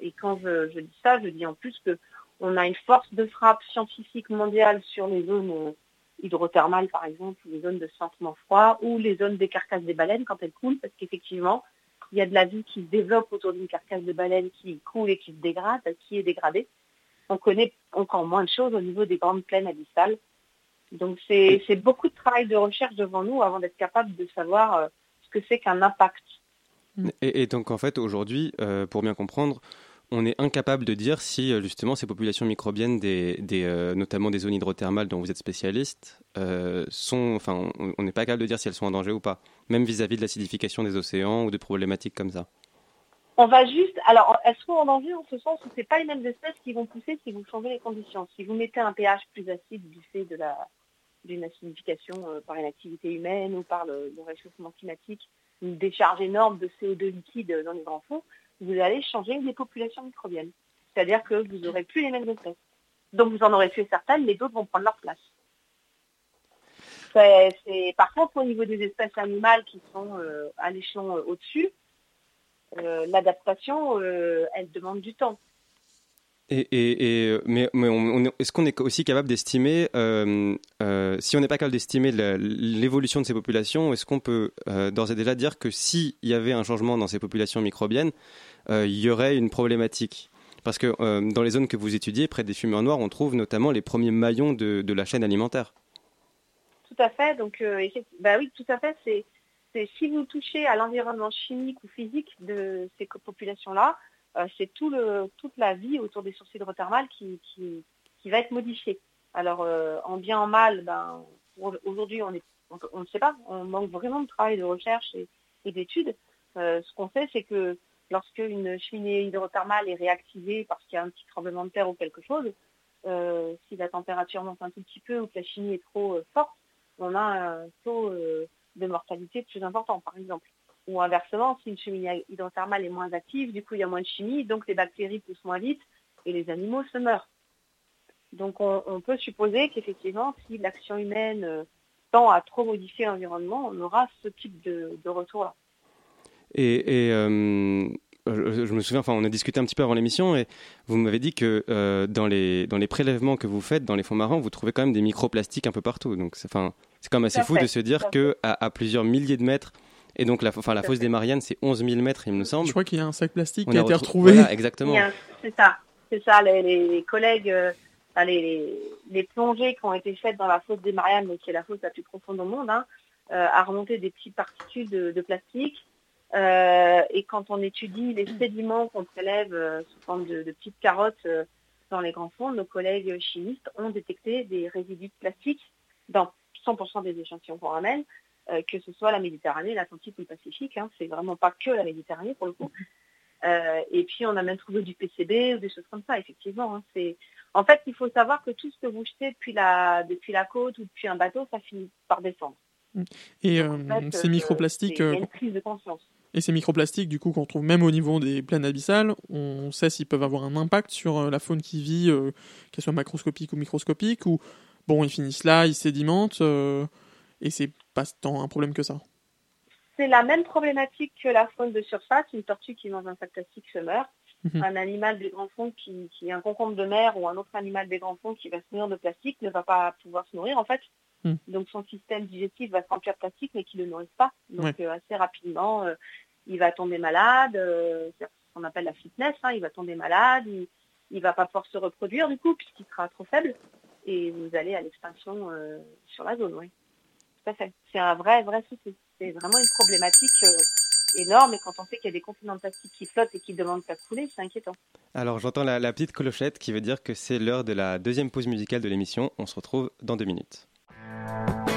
Et quand je, je dis ça, je dis en plus que on a une force de frappe scientifique mondiale sur les zones hydrothermales, par exemple, ou les zones de sentement froid, ou les zones des carcasses des baleines quand elles coulent, parce qu'effectivement, il y a de la vie qui se développe autour d'une carcasse de baleine qui coule et qui se dégrade, qui est dégradée. On connaît encore moins de choses au niveau des grandes plaines abyssales. Donc c'est c'est beaucoup de travail de recherche devant nous avant d'être capable de savoir euh, ce que c'est qu'un impact. Et, et donc en fait aujourd'hui, euh, pour bien comprendre, on est incapable de dire si euh, justement ces populations microbiennes, euh, notamment des zones hydrothermales dont vous êtes spécialiste, euh, sont, enfin, on n'est pas capable de dire si elles sont en danger ou pas, même vis-à-vis de l'acidification des océans ou de problématiques comme ça. On va juste, alors elles sont en danger en ce sens où c'est pas les mêmes espèces qui vont pousser si vous changez les conditions? Si vous mettez un pH plus acide du fait d'une acidification par une activité humaine ou par le réchauffement climatique, une décharge énorme de CO2 liquide dans les grands fonds, vous allez changer les populations microbiennes. C'est-à-dire que vous n'aurez plus les mêmes espèces. Donc vous en aurez tué certaines, mais d'autres vont prendre leur place. C'est- Par contre, au niveau des espèces animales qui sont euh, à l'échelon euh, au-dessus, euh, l'adaptation, elle demande du temps. Et, mais, est-ce qu'on est aussi capable d'estimer, si on n'est pas capable d'estimer l'évolution de ces populations, est-ce qu'on peut d'ores et déjà dire que s'il y avait un changement dans ces populations microbiennes, il y aurait une problématique Parce que euh, dans les zones que vous étudiez, près des fumeurs noirs, on trouve notamment les premiers maillons de, la chaîne alimentaire. Tout à fait. Donc, euh, bah oui, tout à fait. C'est, si vous touchez à l'environnement chimique ou physique de ces populations-là, euh, c'est tout toute la vie autour des sources hydrothermales qui, qui, qui va être modifiée. Alors, euh, en bien, en mal, ben, au- aujourd'hui, on on, on ne sait pas. On manque vraiment de travail de recherche et, et d'études. Euh, ce qu'on sait, c'est que lorsque une cheminée hydrothermale est réactivée parce qu'il y a un petit tremblement de terre ou quelque chose, euh, si la température monte un tout petit peu ou que la chimie est trop euh, forte, on a un taux euh, de mortalité plus important, par exemple. Ou inversement, si une cheminée hydrothermale est moins active, du coup il y a moins de chimie, donc les bactéries poussent moins vite et les animaux se meurent. Donc on, peut supposer qu'effectivement, si l'action humaine tend à trop modifier l'environnement, on aura ce type de retour-là. Et, et, euh, je, je me souviens, enfin, on a discuté un petit peu avant l'émission et vous m'avez dit que euh, dans, les, dans les prélèvements que vous faites dans les fonds marins, vous trouvez quand même des microplastiques un peu partout. Donc, c'est, enfin, c'est quand même assez à fou fait, de se dire à que à, à plusieurs milliers de mètres, et donc la, enfin, la à fosse fait. des Mariannes, c'est 11 000 mètres, il me semble. Je crois qu'il y a un sac plastique On qui a a été retrou- retrouvé. Voilà, exactement. C'est ça, c'est ça. Les, les- les collègues, euh, les, plongées qui ont été faites dans la fosse des Mariannes, donc qui est la fosse la plus profonde au monde, hein, euh, a remonté des petites particules de, de plastique. Euh, et quand on étudie les sédiments qu'on prélève euh, sous forme de, de petites carottes euh, dans les grands fonds, nos collègues chimistes ont détecté des résidus de plastique dans 100% des échantillons qu'on ramène, euh, que ce soit la Méditerranée, l'Atlantique ou le Pacifique. Hein, c'est vraiment pas que la Méditerranée pour le coup. Euh, et puis on a même trouvé du PCB ou des choses comme ça, effectivement. hein. c'est en fait il faut savoir que tout ce que vous jetez depuis la depuis la côte ou depuis un bateau, ça finit par descendre. Et euh, En fait, ces microplastiques, c'est- Il y a une prise de conscience. Et ces microplastiques, du coup, qu'on trouve même au niveau des plaines abyssales, on sait s'ils peuvent avoir un impact sur euh, la faune qui vit, euh, qu'elle soit macroscopique ou microscopique, ou bon, ils finissent là, ils sédimentent, euh, et c'est pas tant un problème que ça. C'est la même problématique que la faune de surface. Une tortue qui mange un sac plastique se meurt. Mhm. Un animal des grands fonds qui, qui est un concombre de mer ou un autre animal des grands fonds qui va se nourrir de plastique ne va pas pouvoir se nourrir en fait. Mhm. Donc son système digestif va se remplir de plastique mais qui ne le nourrit pas. Donc Ouais. euh, assez rapidement, euh, il va tomber malade. euh, c'est ce qu'on appelle la fitness. hein, il va tomber malade. Il, il va pas pouvoir se reproduire du coup puisqu'il sera trop faible. Et vous allez à l'extinction sur la zone, oui. Tout à fait. C'est un vrai, vrai souci. C'est vraiment une problématique énorme et quand on sait qu'il y a des contenants de plastique qui flottent et qui demandent qu'à couler, c'est inquiétant. Alors j'entends la, la petite clochette qui veut dire que c'est l'heure de la deuxième pause musicale de l'émission. On se retrouve dans deux minutes. you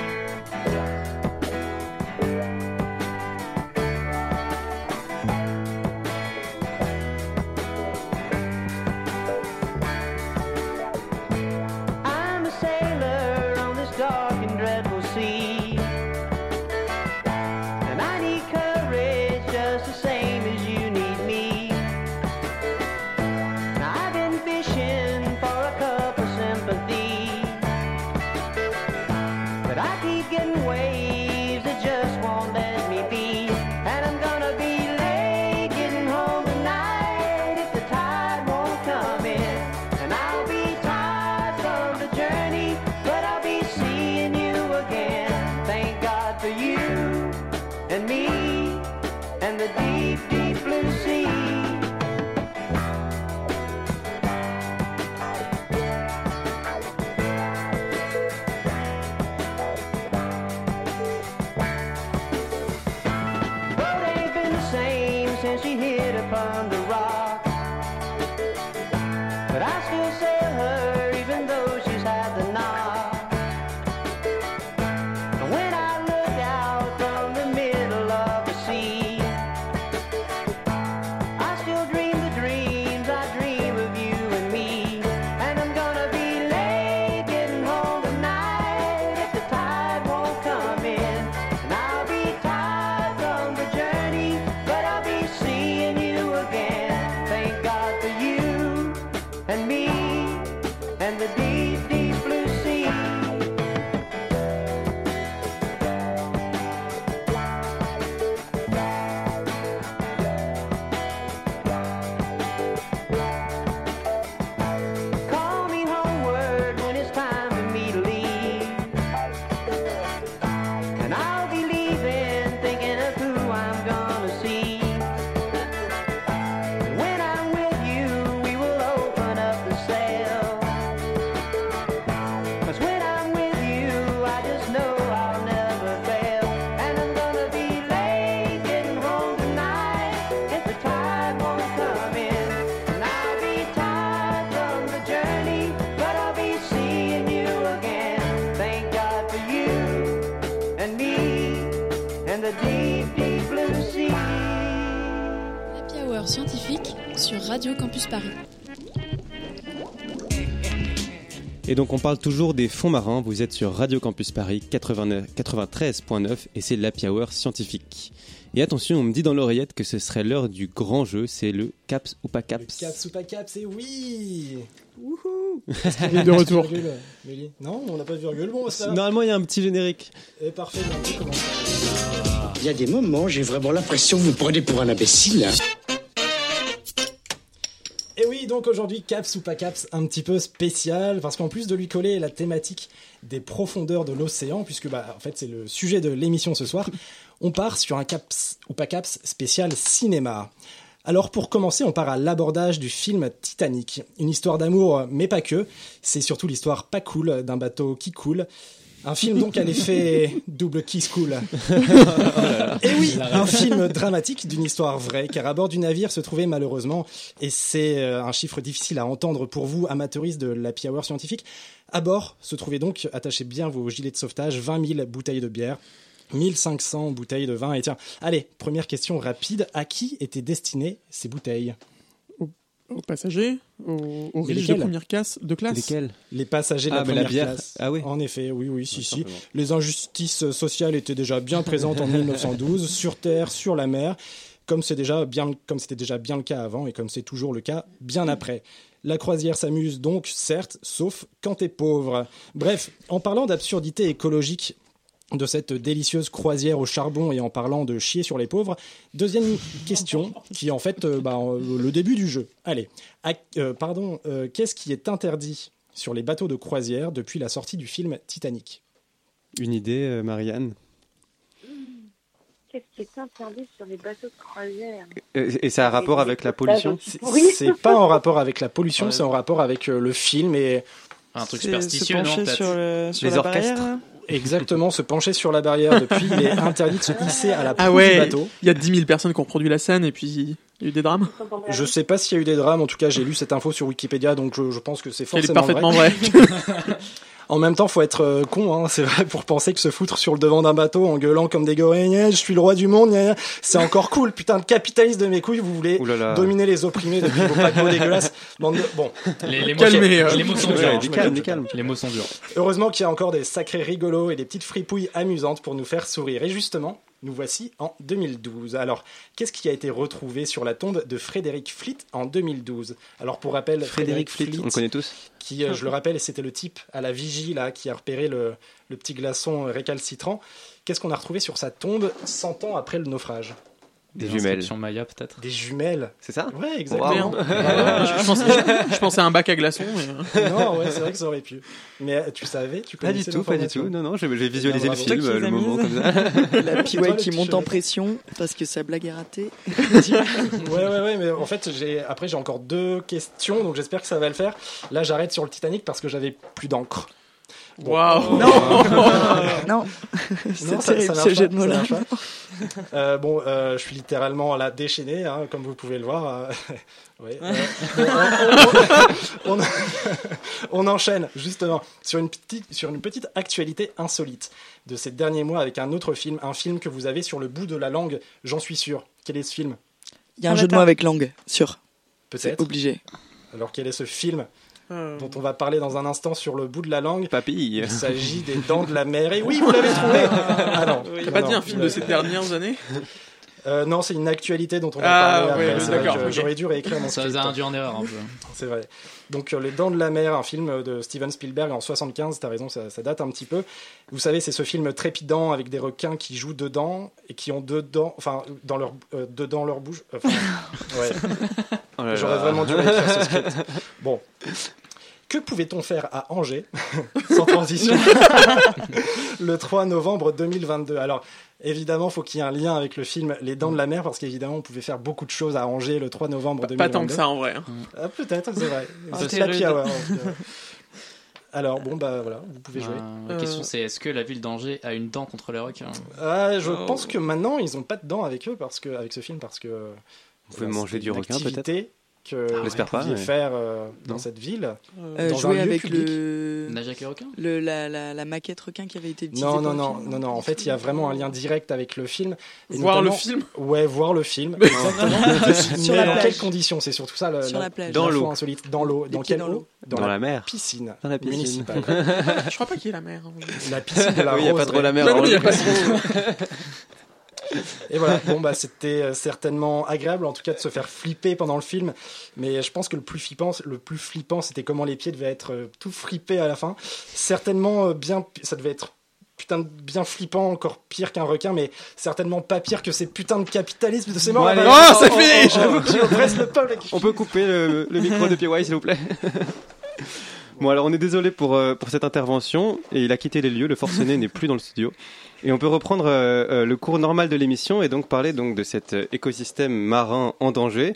Paris. Et donc on parle toujours des fonds marins, vous êtes sur Radio Campus Paris 89 93.9 et c'est l'Happy Hour scientifique. Et attention, on me dit dans l'oreillette que ce serait l'heure du grand jeu, c'est le CAPS ou pas CAPS. Caps ou pas caps, et oui Wouhou Il est de retour. Virgule, Non, on n'a pas de virgule. Bon, c'est grave. Normalement il y a un petit générique. Et parfait, donc, on commence. Il y a des moments, j'ai vraiment l'impression que vous me prenez pour un imbécile. Donc aujourd'hui, caps ou pas caps, un petit peu spécial, parce qu'en plus de lui coller la thématique des profondeurs de l'océan, puisque bah, en fait c'est le sujet de l'émission ce soir, on part sur un caps ou pas caps spécial cinéma. Alors pour commencer, on part à l'abordage du film Titanic, une histoire d'amour, mais pas que, c'est surtout l'histoire pas cool d'un bateau qui coule. Un film donc à l'effet double kiss cool. Et oui, un film dramatique d'une histoire vraie, car à bord du navire se trouvait malheureusement, et c'est euh, un chiffre difficile à entendre pour vous, amateuristes de l'Happy Hour scientifique, à bord se trouvaient donc, attachez bien vos gilets de sauvetage, 20 000 bouteilles de bière. 1500 bouteilles de vin. Et tiens, allez, première question rapide. À qui étaient destinées ces bouteilles? Aux passagers, aux, aux riches de première classe, de classe. Lesquels Les passagers de Ah, la première bière. classe. Ah oui. En effet, oui, oui, si, si. simplement. Les injustices sociales étaient déjà bien présentes en 1912, sur terre, sur la mer, comme c'est déjà bien, comme c'était déjà bien le cas avant et comme c'est toujours le cas bien après. La croisière s'amuse donc, certes, sauf quand t'es pauvre. Bref, en parlant d'absurdité écologique de cette délicieuse croisière au charbon et en parlant de chier sur les pauvres, deuxième question qui est en fait euh, bah, euh, le début du jeu. Allez, à- euh, pardon, euh, qu'est-ce qui est interdit sur les bateaux de croisière depuis la sortie du film Titanic? Une idée, euh, Marianne? Qu'est-ce qui est interdit sur les bateaux de croisière? Et ça a un rapport avec la pollution? Oui. C'est pas en rapport avec la pollution, c'est en rapport avec le film et Un truc superstitieux, non sur, le, sur Les orchestres. barrière. Exactement se pencher sur la barrière depuis, il est interdit de se hisser à la proue Ah du ouais, bateau. il y a 10 000 personnes qui ont produit la scène et puis il y a eu des drames. Je sais pas s'il y a eu des drames, en tout cas j'ai lu cette info sur Wikipédia, donc je, je pense que c'est Elle est forcément parfaitement vrai. vraie. En même temps, faut être euh, con, hein, c'est vrai, pour penser que se foutre sur le devant d'un bateau en gueulant comme des gorilles, je suis le roi du monde, c'est encore cool, putain de capitaliste de mes couilles, vous voulez Ouh là là. dominer les opprimés depuis vos paquebots dégueulasses. Bon, Les, les mots, Calmez, euh, les mots sont durs. ouais, hein. dis calme, dis calme. Les mots sont durs. heureusement qu'il y a encore des sacrés rigolos et des petites fripouilles amusantes pour nous faire sourire. Et justement, nous voici en 2012. Alors, qu'est-ce qui a été retrouvé sur la tombe de Frédéric Fleet en 2012 Alors, pour rappel, Frédéric Fleet, on le connaît tous. qui, euh, je le rappelle, c'était le type à la vigie là, qui a repéré le, le petit glaçon euh, récalcitrant. Qu'est-ce qu'on a retrouvé sur sa tombe 100 ans après le naufrage? Des jumelles. Sur Maya peut-être. Des jumelles. C'est ça Ouais, exactement. Merde. je, pensais, je pensais à un bac à glaçons. mais, euh, non, ouais, c'est vrai que ça aurait pu. Mais euh, tu savais, tu Pas du tout, pas du tout. Non, non, j'ai visualisé le bravo. film, le moment comme ça. La le qui monte en pression parce que sa blague est ratée. Ouais, ouais, ouais, mais en fait, j'ai après j'ai encore deux questions, donc j'espère que ça va le faire. Là, j'arrête sur le Titanic parce que j'avais plus d'encre. Waouh. Non, Non, Non, c'est terrible ce jeu de mots ça là. marche pas. Euh, bon, euh, je suis littéralement là déchaîné, hein, comme vous pouvez le voir. euh, ouais, euh, on, on- on- on enchaîne justement sur une petite sur une petite actualité insolite de ces derniers mois avec un autre film, un film que vous avez sur le bout de la langue, j'en suis sûr. Quel est ce film? Il y a un jeu de mots avec langue, sûr. Peut-être. obligé. Alors quel est ce film? Euh, dont on va parler dans un instant sur le bout de la langue Papille. Il s'agit des Dents de la Mer. Et oui, vous l'avez trouvé Ah non. T'as pas non, dit un film de ces dernières années? Euh, non, c'est une actualité dont on va Ah, parler d'accord. J'aurais dû réécrire mon Ça script. vous a induit en erreur un peu. C'est vrai. Donc euh, Les Dents de la Mer, un film de Steven Spielberg en 75, t'as raison, ça, ça date un petit peu. Vous savez, c'est ce film trépidant avec des requins qui jouent dedans et qui ont dedans, enfin, dans leur, euh, dedans leur bouche. Enfin, ouais. Oh J'aurais vraiment dû réécrire ce script. Bon. Que pouvait-on faire à Angers, sans transition, le 3 novembre 2022 Alors, évidemment, faut qu'il y ait un lien avec le film Les Dents de la Mer, parce qu'évidemment, on pouvait faire beaucoup de choses à Angers le 3 novembre 2022. Pas tant que ça en vrai. hein. Ah, peut-être, c'est vrai. Ah, C'est rude. hour, euh. Alors, bon, bah voilà, vous pouvez jouer. Euh, La question c'est est-ce que la ville d'Angers a une dent contre les requins? Ah, je Oh. pense que maintenant, ils ont pas de dents avec eux, parce que, avec ce film, parce que. Vous pouvez manger du requin, peut-être? Que Ah, pas, mais- faire euh, dans Non. cette ville. Euh, dans un jouer lieu avec public. le... Nage avec les requins le la, la, la maquette requin qui avait été utilisée. Non, non, non, film. non, non. En fait, il y a vraiment un lien direct avec le film. Et Voir le film? Ouais, voir le film. Exactement. Sur Mais la dans quelles conditions? C'est surtout ça. le- Sur la plage. Dans l'eau. insolite. Dans l'eau. Dans quelle eau Dans la mer. piscine. Dans la piscine. Municipale. Je crois pas qu'il y ait la mer. hein. La piscine de la Oui, il n'y a pas trop la mer. Il a je- pas trop. Et voilà, bon bah c'était euh, certainement agréable en tout cas de se faire flipper pendant le film, mais je pense que le plus flippant, le plus flippant c'était comment les pieds devaient être euh, tout fripés à la fin. Certainement euh, bien, ça devait être putain de bien flippant, encore pire qu'un requin, mais certainement pas pire que ces putains de capitalisme de ces morts. Bon. Oh, c'est fini J'avoue que j'oppresse le peuple. On peut couper le, le micro de PY, s'il vous plaît Bon, alors on est désolé pour, euh, pour cette intervention, et il a quitté les lieux, le forcené n'est plus dans le studio. Et on peut reprendre euh, euh, le cours normal de l'émission et donc parler donc de cet euh, écosystème marin en danger,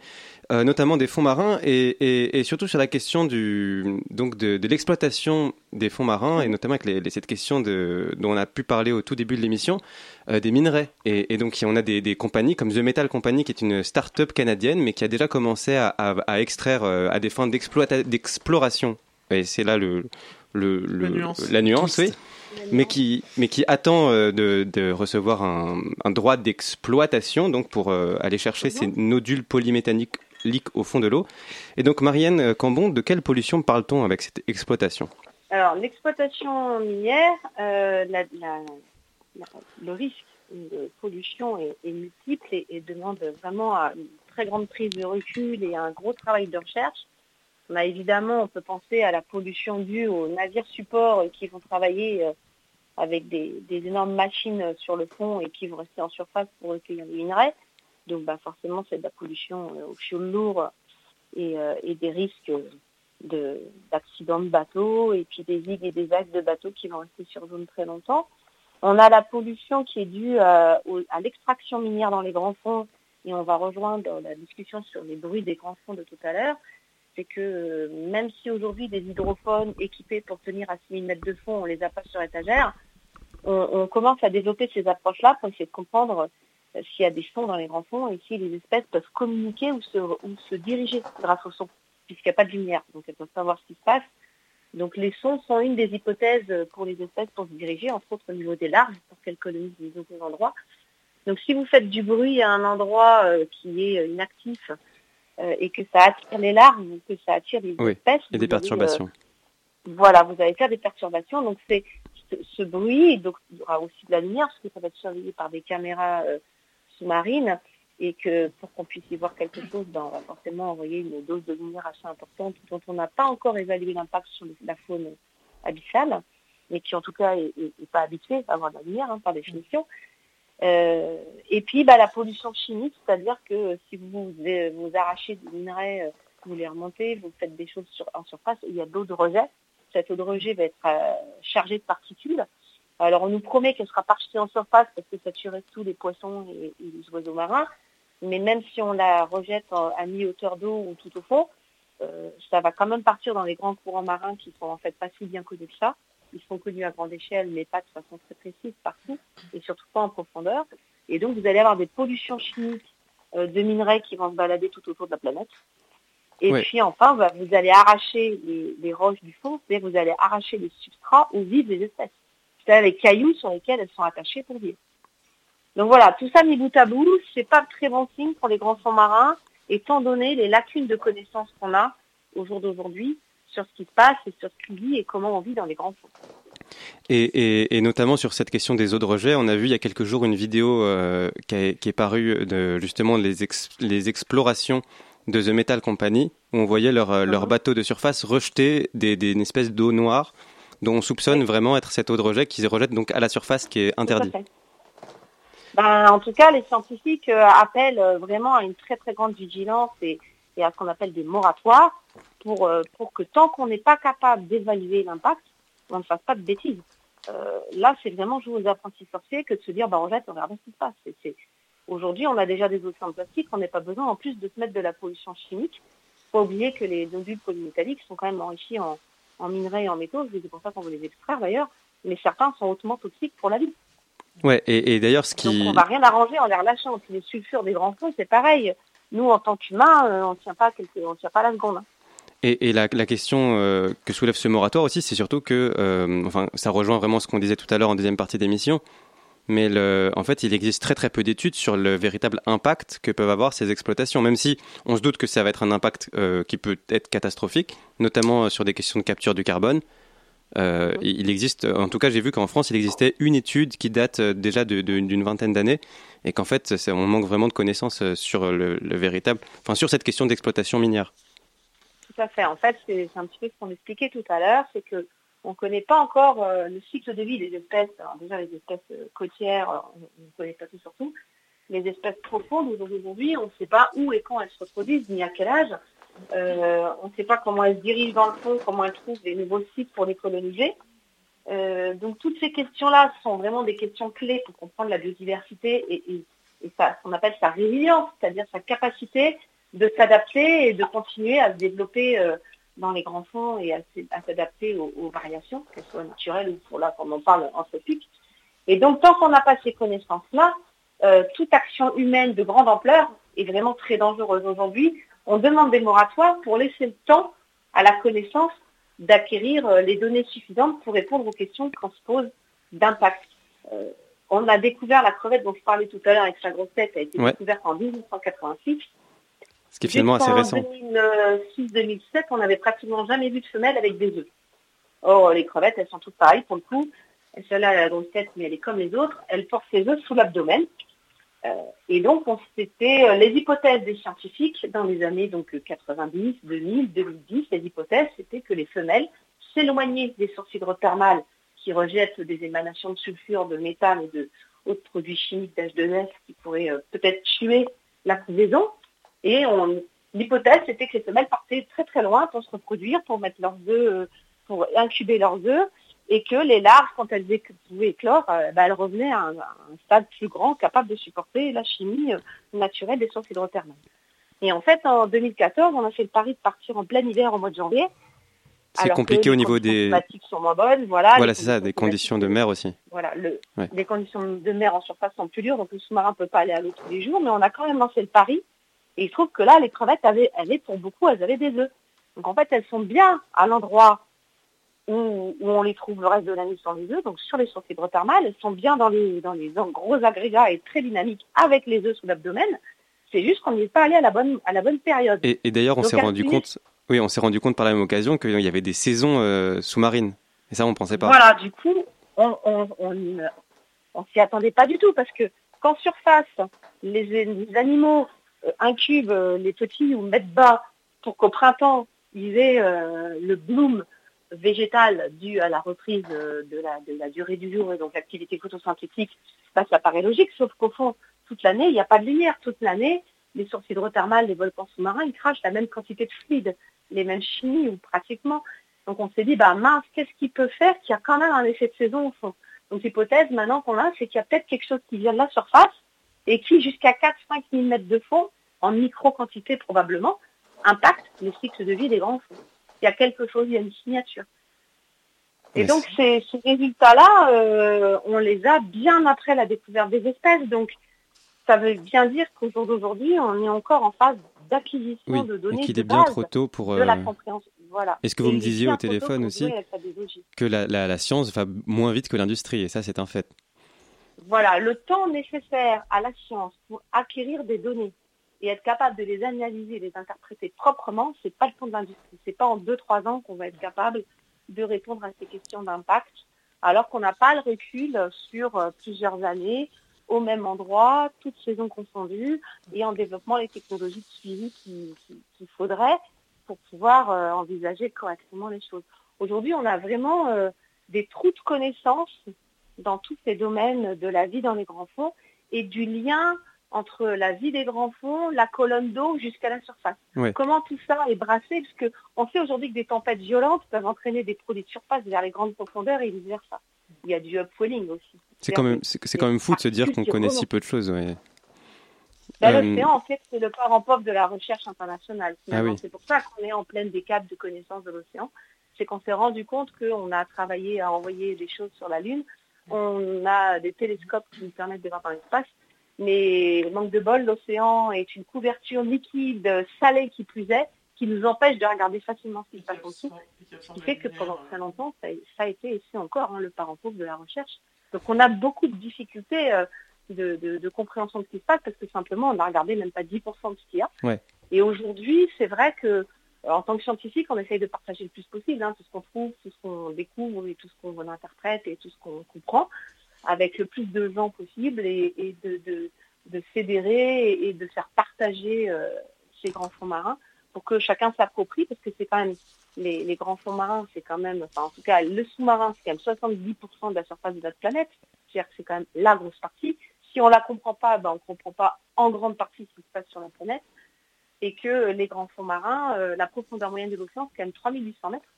euh, notamment des fonds marins et, et, et surtout sur la question du, donc de, de l'exploitation des fonds marins et notamment avec les, les- cette question de, dont on a pu parler au tout début de l'émission, euh, des minerais. Et, et donc on a des, des compagnies comme The Metal Company qui est une start-up canadienne mais qui a déjà commencé à, à, à extraire à des fins d'exploration. Et c'est là le, le, le- La nuance. la nuance, oui mais qui, mais qui attend euh, de, de recevoir un, un droit d'exploitation donc pour euh, aller chercher ces nodules polymétalliques au fond de l'eau. Et donc, Marianne euh, Cambon, de quelle pollution parle-t-on avec cette exploitation? Alors, l'exploitation minière, euh, la- la- la- le risque de pollution est, est multiple et, et demande vraiment à une très grande prise de recul et un gros travail de recherche. On a évidemment, on peut penser à la pollution due aux navires supports qui vont travailler euh, avec des, des énormes machines sur le fond et qui vont rester en surface pour recueillir les minerais. Donc bah, forcément, c'est de la pollution euh, au fioul lourd et, euh, des risques de- d'accidents de, bateaux et puis des digues et des axes de bateaux qui vont rester sur zone très longtemps. On a la pollution qui est due à l'extraction minière dans les grands fonds et on va rejoindre la discussion sur les bruits des grands fonds de tout à l'heure. C'est que euh, même si aujourd'hui des hydrophones équipés pour tenir à 6000 mètres de fond, on les a pas sur étagère, on, commence à développer ces approches-là pour essayer de comprendre euh, s'il y a des sons dans les grands fonds et si les espèces peuvent communiquer ou se, ou se diriger grâce au son, puisqu'il n'y a pas de lumière. Donc elles peuvent savoir ce qui se passe. Donc les sons sont une des hypothèses euh, pour les espèces pour se diriger, entre autres au niveau des larves, pour qu'elles colonisent les autres endroits. Donc si vous faites du bruit à un endroit qui est inactif et que ça attire les larves ou que ça attire les Oui, espèces, et des euh, perturbations. voilà, vous allez faire des perturbations. Donc c'est ce, ce bruit, donc il y aura aussi de la lumière, parce que ça va être surveillé par des caméras euh, sous-marines, et que pour qu'on puisse y voir quelque chose, ben, on va forcément envoyer une dose de lumière assez importante, dont on n'a pas encore évalué l'impact sur la faune abyssale, mais qui en tout cas est, est- est pas habituée à avoir de la lumière, hein, par définition. Euh, et puis bah, la pollution chimique, c'est-à-dire que si vous, euh, vous arrachez des minerais, euh, vous les remontez, vous faites des choses en surface, il y a de l'eau de rejet. Cette eau de rejet va être euh, chargée de particules. Alors on nous promet qu'elle sera pas rejetée en surface parce que ça tuerait tous les poissons et, les oiseaux marins. Mais même si on la rejette à mi-hauteur d'eau ou tout au fond, euh, ça va quand même partir dans les grands courants marins qui sont en fait pas si bien connus que ça. Ils sont connus à grande échelle, mais pas de façon très précise partout, et surtout pas en profondeur. Et donc vous allez avoir des pollutions chimiques euh, de minerais qui vont se balader tout autour de la planète. Et puis enfin, bah, vous allez arracher les, les roches du fond, c'est-à-dire vous allez arracher les substrats où vivent les espèces. C'est-à-dire les cailloux sur lesquels elles sont attachées pour vivre. Donc voilà, tout ça mis bout à bout, c'est pas très bon signe pour les grands fonds marins, étant donné les lacunes de connaissances qu'on a au jour d'aujourd'hui sur ce qui se passe et sur ce qui vit et comment on vit dans les grands fonds. Et, et- et notamment sur cette question des eaux de rejet, on a vu il y a quelques jours une vidéo euh, qui, est, qui est parue de justement les, ex- les explorations de The Metal Company, où on voyait leur, euh, leur bateau de surface rejeter des, des une espèce d'eau noire dont on soupçonne vraiment être cette eau de rejet qu'ils rejettent donc à la surface qui est interdite. Ben, en tout cas, les scientifiques euh, appellent vraiment à une très très grande vigilance et, et à ce qu'on appelle des moratoires pour, euh, pour que tant qu'on n'est pas capable d'évaluer l'impact, on ne fasse pas de bêtises. Euh, là, c'est vraiment jouer aux apprentis sorciers que de se dire, bah, on jette, on regarde ce qui se passe. C'est- Aujourd'hui, on a déjà des océans de plastique, on n'est pas besoin en plus de se mettre de la pollution chimique. faut pas oublier que les nodules polymétalliques sont quand même enrichis en, en minerais et en métaux, c'est pour ça qu'on veut les extraire d'ailleurs, mais certains sont hautement toxiques pour la vie. Ouais, et, et d'ailleurs ce Donc qui... on va rien arranger en les relâchant. Puis les sulfures des grands fonds, c'est pareil. Nous, en tant qu'humains, on tient pas quelque... on tient pas la seconde. Et, la, question euh, que soulève ce moratoire aussi, c'est surtout que, euh, enfin, ça rejoint vraiment ce qu'on disait tout à l'heure en deuxième partie d'émission, mais en fait, il existe très très peu d'études sur le véritable impact que peuvent avoir ces exploitations, même si on se doute que ça va être un impact euh, qui peut être catastrophique, notamment sur des questions de capture du carbone. Euh, il existe, en tout cas, j'ai vu qu'en France, il existait une étude qui date euh, déjà d'une vingtaine d'années, et qu'en fait, on manque vraiment de connaissances euh, sur le, le véritable, enfin, sur cette question d'exploitation minière. Tout à fait. En fait, c'est un petit peu ce qu'on expliquait tout à l'heure, c'est que on ne connaît pas encore le cycle de vie des espèces. Alors déjà, les espèces côtières, on ne connaît pas tout surtout. Les espèces profondes, aujourd'hui, on ne sait pas où et quand elles se reproduisent, ni à quel âge. Euh, on ne sait pas comment elles se dirigent dans le fond, comment elles trouvent des nouveaux sites pour les coloniser. Euh, donc toutes ces questions-là sont vraiment des questions clés pour comprendre la biodiversité et, et, et ça, ce qu'on appelle sa résilience, c'est-à-dire sa capacité de s'adapter et de continuer à se développer euh, dans les grands fonds et à, s'adapter aux, aux variations, qu'elles soient naturelles ou pour là, comme on parle, anthropiques. Et donc tant qu'on n'a pas ces connaissances-là, euh, toute action humaine de grande ampleur est vraiment très dangereuse aujourd'hui. On demande des moratoires pour laisser le temps à la connaissance d'acquérir euh, les données suffisantes pour répondre aux questions qu'on se pose d'impact. Euh, on a découvert la crevette dont je parlais tout à l'heure avec sa grosse tête, a été Ouais. découverte en 1986. Ce qui est finalement assez récent. En 2006-2007, on n'avait pratiquement jamais vu de femelle avec des œufs. Or, les crevettes, elles sont toutes pareilles pour le coup. Celle-là, elle a la grosse tête, mais elle est comme les autres. Elle porte ses œufs sous l'abdomen. Euh, et donc, on- c'était euh, les hypothèses des scientifiques dans les années donc euh, 90, 2000, 2010. Les hypothèses, c'était que les femelles s'éloignaient des sources hydrothermales qui rejettent des émanations de sulfure, de méthane et de autres produits chimiques d'H2S qui pourraient euh, peut-être tuer la couvaison. Et l'hypothèse, c'était que les femelles partaient très très loin pour se reproduire, pour mettre leurs œufs, pour incuber leurs œufs, et que les larves, quand elles pouvaient éclore, euh, bah, elles revenaient à un, à un stade plus grand, capable de supporter la chimie euh, naturelle des sources hydrothermales. Et en fait, en 2014, on a fait le pari de partir en plein hiver au mois de janvier. C'est compliqué au niveau des. climatiques sont moins bonnes, voilà. Voilà, c'est ça, des conditions de mer aussi. voilà, le, Ouais. les conditions de mer en surface sont plus dures, donc le sous-marin ne peut pas aller à l'eau tous les jours, mais on a quand même lancé le pari. Et il se trouve que là, les crevettes avaient, avaient pour beaucoup, elles avaient des œufs. Donc en fait, elles sont bien à l'endroit où, où on les trouve le reste de l'année sur les œufs, donc sur les sources hydrothermales, elles sont bien dans les, dans les gros agrégats et très dynamiques avec les œufs sous l'abdomen. C'est juste qu'on n'y est pas allé à la bonne, à la bonne période. Et, et d'ailleurs, on s'est rendu suivre. compte. Oui, on s'est rendu compte par la même occasion qu'il y avait des saisons euh, sous-marines. Et ça, on ne pensait pas. Voilà, du coup, on on, on, on s'y attendait pas du tout parce que qu'en surface, les, les animaux euh, incubent euh, les petits ou mettent bas pour qu'au printemps, ils aient euh, le bloom végétal dû à la reprise euh, de, la, durée du jour et donc l'activité photosynthétique, bah, ça paraît logique, sauf qu'au fond, toute l'année, il n'y a pas de lumière. Toute l'année, les sources hydrothermales, les volcans sous-marins, ils crachent la même quantité de fluide, les mêmes chimies ou pratiquement. Donc on s'est dit, bah mince, qu'est-ce qui peut faire qu'il y a quand même un effet de saison au fond? Donc l'hypothèse maintenant qu'on a, c'est qu'il y a peut-être quelque chose qui vient de la surface et qui, jusqu'à 4-5 mm de fond, en micro-quantité probablement, impacte le cycle de vie des grands fonds. Il y a quelque chose, il y a une signature. Et donc ces, ces résultats-là, euh, on les a bien après la découverte des espèces. Donc ça veut bien dire qu'au jour d'aujourd'hui, on est encore en phase d'acquisition Oui, de et données qu'il est bien trop tôt pour, de la compréhension. Voilà. Est-ce que vous Et me disiez au téléphone aussi que la, la, la science va moins vite que l'industrie, et ça, c'est un fait. Voilà, le temps nécessaire à la science pour acquérir des données et être capable de les analyser, les interpréter proprement, c'est pas le temps de l'industrie. C'est pas en 2-3 ans qu'on va être capable de répondre à ces questions d'impact, alors qu'on n'a pas le recul sur euh, plusieurs années, au même endroit, toutes saisons confondues, et en développement les technologies de suivi qui- qui- qu'il faudrait pour pouvoir euh, envisager correctement les choses. Aujourd'hui, on a vraiment euh, des trous de connaissances dans tous ces domaines de la vie dans les grands fonds et du lien entre la vie des grands fonds, la colonne d'eau jusqu'à la surface. Ouais. Comment tout ça est brassé? Parce que on sait aujourd'hui que des tempêtes violentes peuvent entraîner des produits de surface vers les grandes profondeurs et vice versa. Il y a du upwelling aussi. C'est quand même, c'est quand même fou de se dire qu'on connaît si peu de choses. Ouais. Ben, Euh, L'océan, en fait, c'est le parent pauvre de la recherche internationale. Ah oui. C'est pour ça qu'on est en pleine décade de connaissance de l'océan. C'est qu'on s'est rendu compte qu'on a travaillé à envoyer des choses sur la Lune. On a des télescopes qui nous permettent de voir dans l'espace. Mais manque de bol, l'océan est une couverture liquide, salée qui plus est, qui nous empêche de regarder facilement ce qui se passe en dessous. Ce qui fait que pendant très longtemps, ça, ça a été, et c'est encore, hein, le parent pauvre de la recherche. Donc on a beaucoup de difficultés euh, de, de- de compréhension de ce qui se passe parce que simplement on a regardé même pas 10% de ce qu'il y a. Ouais. Et aujourd'hui, c'est vrai que euh, en tant que scientifique, on essaye de partager le plus possible hein, tout ce qu'on trouve, tout ce qu'on découvre et tout ce qu'on interprète et tout ce qu'on comprend avec le plus de gens possible et, de, fédérer et, de faire partager euh, ces grands fonds marins pour que chacun s'approprie parce que c'est quand même les, grands fonds marins, c'est quand même, enfin en tout cas le sous-marin, c'est quand même 70% de la surface de notre planète, c'est-à-dire que c'est quand même la grosse partie. Si on la comprend pas, ben, on comprend pas en grande partie ce qui se passe sur la planète et que les grands fonds marins, euh, la profondeur moyenne de l'océan, c'est quand même 3800 mètres.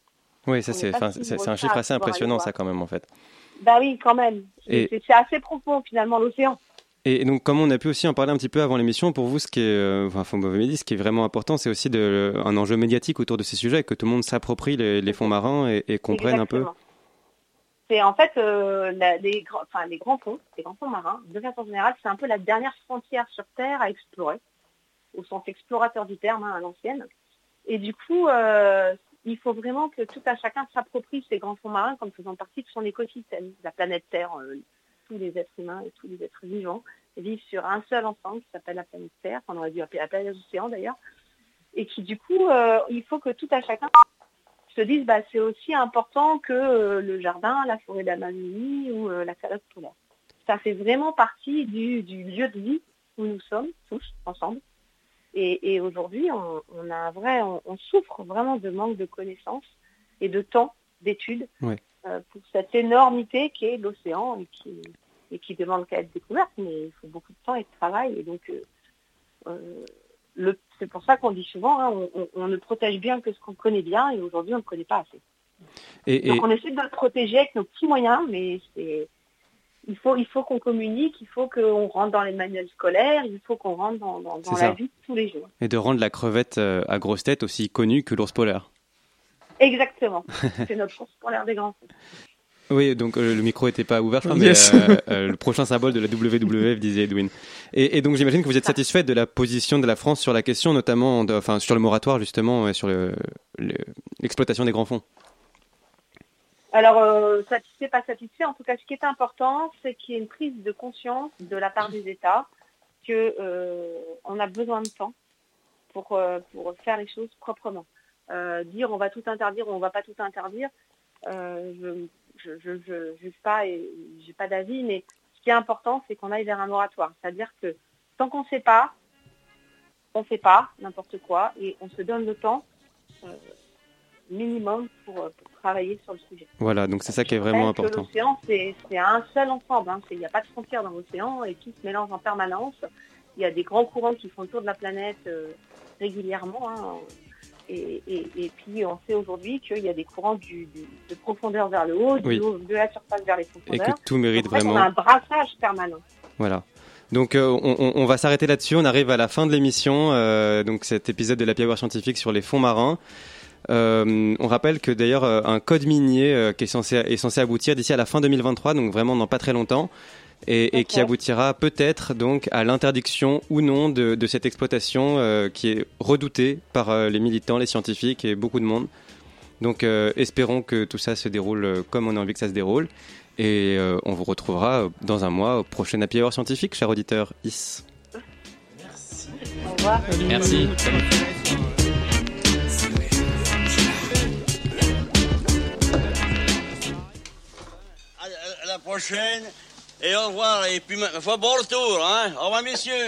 Oui, ça c'est, un chiffre assez impressionnant, ça quand même en fait. Bah oui, quand même. C'est- Et- C'est c'est assez profond finalement l'océan. Et donc, comme on a pu aussi en parler un petit peu avant l'émission, pour vous, ce qui est, euh, enfin, vous dit, ce qui est vraiment important, c'est aussi de, un enjeu médiatique autour de ces sujets, que tout le monde s'approprie les, les fonds marins et, et comprenne un peu. C'est en fait euh, la- les, grands- enfin, les grands fonds, les grands fonds marins, de façon générale, c'est un peu la dernière frontière sur Terre à explorer, au sens explorateur du terme, hein, à l'ancienne. Et du coup, euh, il faut vraiment que tout à chacun s'approprie ces grands fonds marins comme faisant partie de son écosystème. La planète Terre, euh, tous les êtres humains et tous les êtres vivants vivent sur un seul ensemble qui s'appelle la planète Terre, qu'on aurait dû appeler la planète océan d'ailleurs. et qui du coup, euh, il faut que tout à chacun se dise, bah, c'est aussi important que euh, le jardin, la forêt d'Amazonie ou la calotte polaire. Ça fait vraiment partie du lieu de vie où nous sommes tous ensemble. Et, et aujourd'hui, on, on a un vrai, on, on souffre vraiment de manque de connaissances et de temps d'études euh, pour cette énormité qui est l'océan et qui, et qui demande qu'à être découverte, mais il faut beaucoup de temps et de travail. Et donc, euh, euh, c'est pour ça qu'on dit souvent, hein, on, ne protège bien que ce qu'on connaît bien, et aujourd'hui, on ne connaît pas assez. Et, et- Donc, on essaie de le protéger avec nos petits moyens, mais c'est il faut, il faut qu'on communique, il faut qu'on rentre dans les manuels scolaires, il faut qu'on rentre dans, dans, dans C'est la ça. vie de tous les jours. et de rendre la crevette euh, à grosse tête aussi connue que l'ours polaire. Exactement. c'est notre course pour l'air des grands. Oui, donc euh, le micro était pas ouvert, je crois, Yes. mais euh, euh, le prochain symbole de la WWF, disait Edwin. Et, et donc j'imagine que vous êtes satisfaite de la position de la France sur la question, notamment, de- enfin sur le moratoire justement, et sur le- le- l'exploitation des grands fonds. Alors, euh, satisfait, pas satisfait, en tout cas, ce qui est important, c'est qu'il y ait une prise de conscience de la part des États que euh, a besoin de temps pour, euh, faire les choses proprement. Dire on va tout interdire ou on va pas tout interdire, je je juge pas et j'ai pas d'avis, mais ce qui est important, c'est qu'on aille vers un moratoire. C'est-à-dire que tant qu'on ne sait pas, on ne fait pas n'importe quoi et on se donne le temps minimum pour, euh, pour travailler sur le sujet. Voilà, donc c'est ça qui est vraiment important. L'océan, c'est un seul ensemble. hein. Il n'y a pas de frontières dans l'océan et tout se mélange en permanence. Il y a des grands courants qui font le tour de la planète euh, régulièrement. hein. Et, et- et puis, on sait aujourd'hui qu'il y a des courants du, du- de profondeur vers le haut, du Oui. haut- de la surface vers les Et profondeurs. que tout mérite En fait, vraiment. On a un brassage permanent. Voilà. Donc euh, on, va s'arrêter là-dessus. On arrive à la fin de l'émission. euh, donc cet épisode de la Hour scientifique sur les fonds marins. Euh, on rappelle que d'ailleurs euh, un code minier euh, qui est censé, est censé aboutir d'ici à la fin 2023, donc vraiment dans pas très longtemps, et, et qui aboutira peut-être donc à l'interdiction ou non de, de cette exploitation euh, qui est redoutée par euh, les militants, les scientifiques et beaucoup de monde. Donc euh, espérons que tout ça se déroule comme on a envie que ça se déroule. Et euh, on vous retrouvera dans un mois au prochain Happy Hour scientifique, cher auditeur Is. Au revoir. Merci. À la prochaine. Et au revoir. Et puis, foi, bon retour, hein. Au revoir, messieurs.